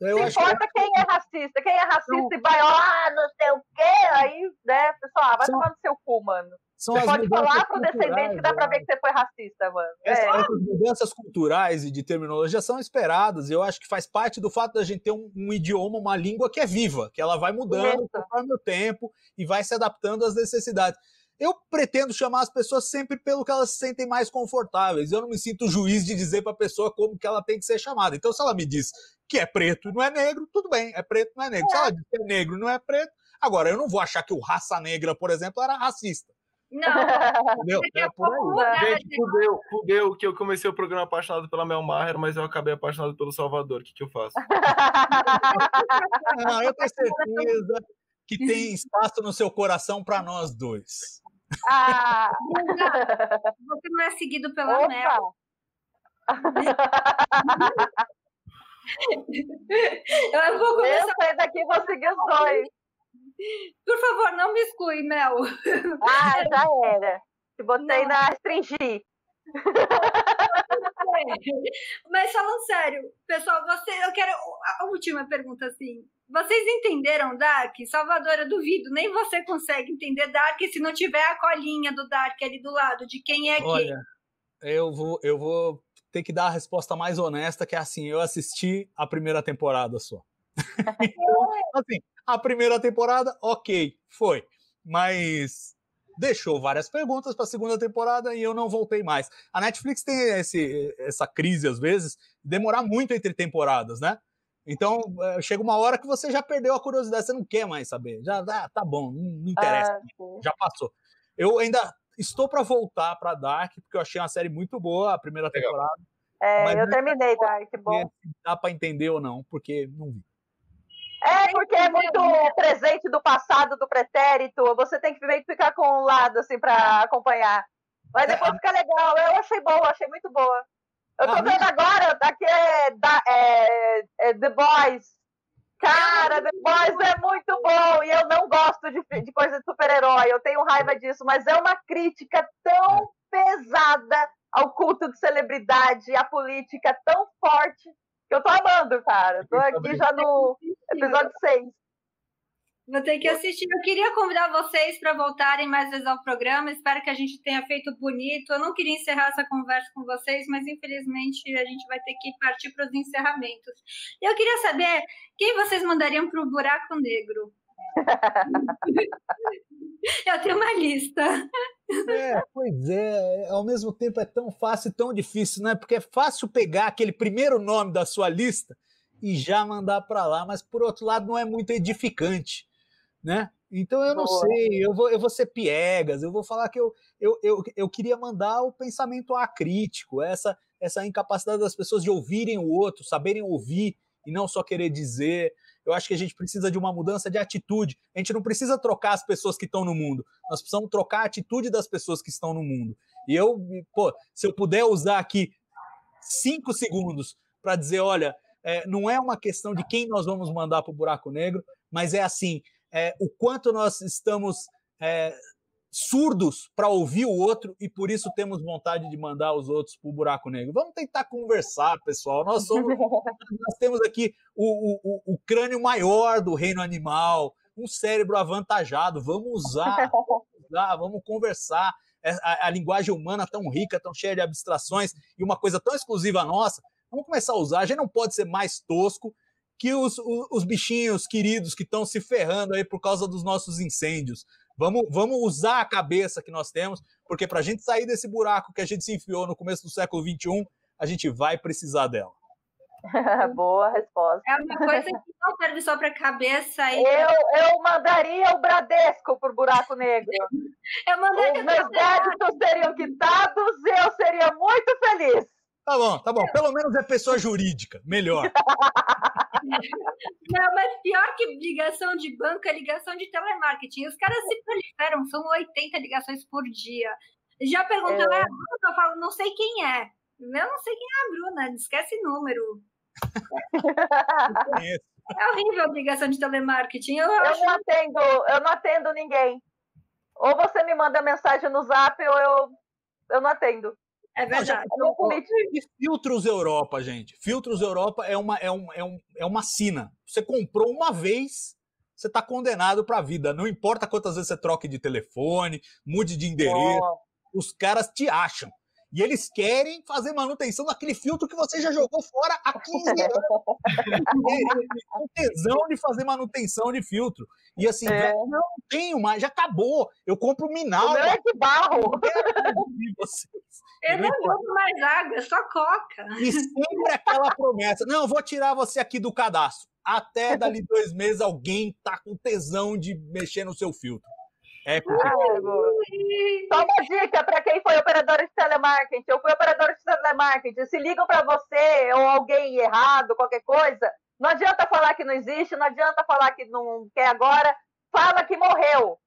Exato. Se importa que... quem é racista. Quem é racista não. e vai, ah, não sei o quê, aí, né, pessoal, ah, vai São... tomar no seu cu, mano. São você pode falar pro descendente que dá pra ver que você foi racista, mano. Essas, é. essas mudanças culturais e de terminologia são esperadas. Eu acho que faz parte do fato da gente ter um, um idioma, uma língua que é viva, que ela vai mudando conforme o tempo e vai se adaptando às necessidades. Eu pretendo chamar as pessoas sempre pelo que elas se sentem mais confortáveis. Eu não me sinto juiz de dizer para a pessoa como que ela tem que ser chamada. Então, se ela me diz que é preto e não é negro, tudo bem, é preto não é negro. É. Se ela diz que é negro e não é preto, agora eu não vou achar que o raça negra, por exemplo, era racista. Não. *laughs* É por aí. Gente, fudeu, fudeu que eu comecei o programa apaixonado pela Mel Maher, mas eu acabei apaixonado pelo Salvador. O que, que eu faço? não, eu tenho certeza que tem *laughs* espaço no seu coração para nós dois. Ah! Você não é seguido pela Opa. Mel. *laughs* eu vou começar. Eu sair daqui e vou seguir os dois. Por favor, não me exclui, Mel. *laughs* Ah, já era. Te botei não. na restringir. *laughs* Mas falando sério, pessoal, você, eu quero a última pergunta assim. Vocês entenderam Dark? Salvador, eu duvido, nem você consegue entender Dark se não tiver a colinha do Dark ali do lado, de quem é Olha, quem. Eu vou, eu vou ter que dar a resposta mais honesta, que é assim, eu assisti a primeira temporada só. Então, assim, a primeira temporada, ok, foi. Mas deixou várias perguntas para a segunda temporada e eu não voltei mais. A Netflix tem esse, essa crise, às vezes, de demorar muito entre temporadas, né? Então, eh, chega uma hora que você já perdeu a curiosidade, você não quer mais saber. Já ah, tá bom, não, não interessa, ah, já passou. Eu ainda estou para voltar para Dark, porque eu achei uma série muito boa, a primeira Legal. temporada. É, eu terminei Dark, bom. Dá para entender ou não, porque não vi. É, porque é muito presente do passado, do pretérito. Você tem que meio que ficar com um lado, assim, para acompanhar. Mas depois é, fica legal. Eu achei boa, achei muito boa. Eu tô vendo agora, daqui é, é, é, The Boys. Cara, The Boys é muito bom. E eu não gosto de, de coisa de super-herói. Eu tenho raiva disso. Mas é uma crítica tão pesada ao culto de celebridade, à política tão forte, que eu tô amando, cara. Tô aqui já no episódio 6. Vou ter que assistir. Eu queria convidar vocês para voltarem mais vezes ao programa. Espero que a gente tenha feito bonito. Eu não queria encerrar essa conversa com vocês, mas infelizmente a gente vai ter que partir para os encerramentos. Eu queria saber quem vocês mandariam para o buraco negro. *laughs* *laughs* Eu tenho uma lista. É, pois é. Ao mesmo tempo é tão fácil e tão difícil, né? Porque é fácil pegar aquele primeiro nome da sua lista e já mandar para lá, mas por outro lado não é muito edificante né? Então eu não Boa. sei, eu vou, eu vou ser piegas, eu vou falar que eu, eu, eu, eu queria mandar o pensamento acrítico, essa, essa incapacidade das pessoas de ouvirem o outro, saberem ouvir e não só querer dizer. Eu acho que a gente precisa de uma mudança de atitude. A gente não precisa trocar as pessoas que estão no mundo, nós precisamos trocar a atitude das pessoas que estão no mundo. E eu, pô, se eu puder usar aqui cinco segundos para dizer, olha, é, não é uma questão de quem nós vamos mandar para o buraco negro, mas é assim, é, o quanto nós estamos é, surdos para ouvir o outro e por isso temos vontade de mandar os outros para o buraco negro. Vamos tentar conversar, pessoal. Nós somos, *laughs* nós temos aqui o, o, o crânio maior do reino animal, um cérebro avantajado. Vamos usar, vamos, *laughs* usar, vamos conversar. É, a, a, linguagem humana tão rica, tão cheia de abstrações e uma coisa tão exclusiva nossa. Vamos começar a usar. A gente não pode ser mais tosco que os, os, os bichinhos queridos que estão se ferrando aí por causa dos nossos incêndios. Vamos, vamos usar a cabeça que nós temos, porque para a gente sair desse buraco que a gente se enfiou no começo do século XXI, a gente vai precisar dela. *laughs* Boa resposta. É uma coisa que não serve só para a cabeça. E... Eu, eu mandaria o Bradesco por buraco negro. *laughs* eu mandaria Os meus débitos seriam quitados e eu seria muito feliz. Tá bom, tá bom. Pelo menos é pessoa jurídica. Melhor. *laughs* Não, mas pior que ligação de banco é ligação de telemarketing. Os caras se proliferam, são 80 ligações por dia. Já perguntou, é. ah, eu falo, não sei quem é. Eu não sei quem é a Bruna, esquece número. *laughs* é horrível a ligação de telemarketing. Eu, eu acho... não atendo, eu não atendo ninguém. Ou você me manda mensagem no zap ou eu, eu não atendo. É verdade. Não, e Filtros Europa, gente. Filtros Europa é uma, é, um, é, um, é uma sina. Você comprou uma vez, você está condenado para a vida. Não importa quantas vezes você troque de telefone, mude de endereço, oh. os caras te acham. E eles querem fazer manutenção daquele filtro que você já jogou fora há 15 anos. *laughs* Com tesão de fazer manutenção de filtro. E assim, é. não tenho mais, já acabou. Eu compro Minalba. O meu é de barro. Eu não jogo mais água, é só coca. E sempre aquela promessa: não, vou tirar você aqui do cadastro. Até dali dois meses alguém tá com tesão de mexer no seu filtro. É Só uma dica para quem foi operador de telemarketing. Eu fui operador de telemarketing. Se ligam para você ou alguém errado, qualquer coisa, não adianta falar que não existe, não adianta falar que não quer agora. Fala que morreu.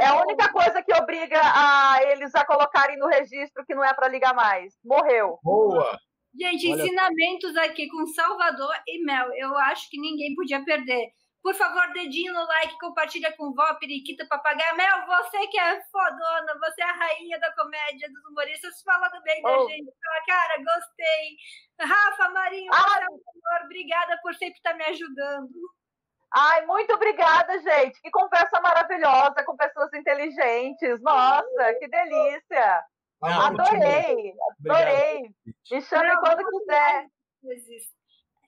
É a única coisa que obriga a eles a colocarem no registro que não é para ligar mais. Morreu. Boa. Gente, Olha... ensinamentos aqui com Salvador e Mel. Eu acho que ninguém podia perder. Por favor, dedinho no like, compartilha com vó, periquita, papagaio. Mel, você que é fodona, você é a rainha da comédia dos humoristas, falando bem oh. da gente. Fala, cara, gostei. Rafa, Marinho, ah. amor, obrigada por sempre estar me ajudando. Ai, muito obrigada, gente. Que conversa maravilhosa com pessoas inteligentes. Nossa, que delícia. Não, adorei, adorei. Me chame não, quando quiser.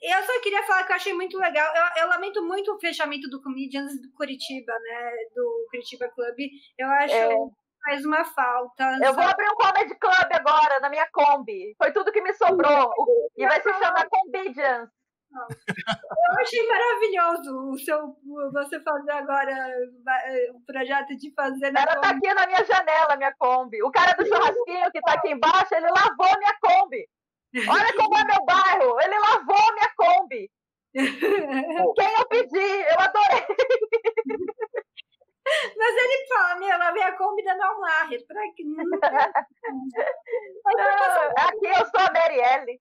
Eu só queria falar que eu achei muito legal. Eu, eu, lamento muito o fechamento do Comedians do Curitiba, né? Do Curitiba Club. Eu acho é. faz uma falta. Eu vou abrir um comedy club agora, na minha Kombi. Foi tudo que me sobrou. E vai se chamar Comedians. Eu achei maravilhoso o seu, você fazer agora o projeto de fazer. Na Ela tá aqui na minha janela, minha Kombi. O cara do churrasquinho que tá aqui embaixo, ele lavou minha Kombi. Olha como é meu bairro. Ele lavou minha Kombi. *laughs* Quem eu pedi? Eu adorei. Mas ele fala, meu, lavei a Kombi da Malmaher. Pra que *laughs* Aqui eu sou a Marielle.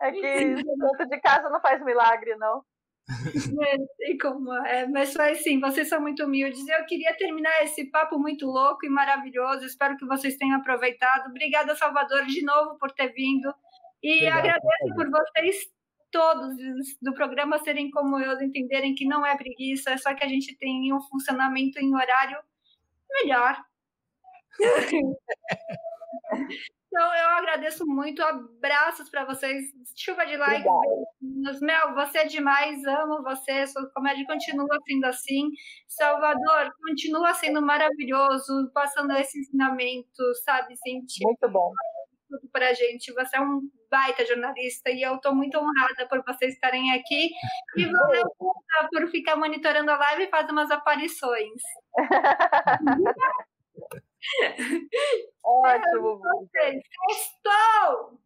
É que dentro de casa não faz milagre, não. É, sei como é, mas faz sim, vocês são muito humildes. Eu queria terminar esse papo muito louco e maravilhoso. Espero que vocês tenham aproveitado. Obrigada, Salvador, de novo por ter vindo. E Obrigado, agradeço por vocês todos do programa serem como eu, entenderem que não é preguiça, é só que a gente tem um funcionamento em horário melhor. *laughs* Então, eu agradeço muito. Abraços para vocês. Chuva de likes. Mel, você é demais. Amo você. Sua comédia continua sendo assim. Salvador, continua sendo maravilhoso, passando esse ensinamento, sabe? Sentir muito bom. Tudo para a gente. Você é um baita jornalista e eu estou muito honrada por vocês estarem aqui. E valeu por ficar monitorando a live e fazer umas aparições. *laughs* Ótimo. É, Vocês. Estou!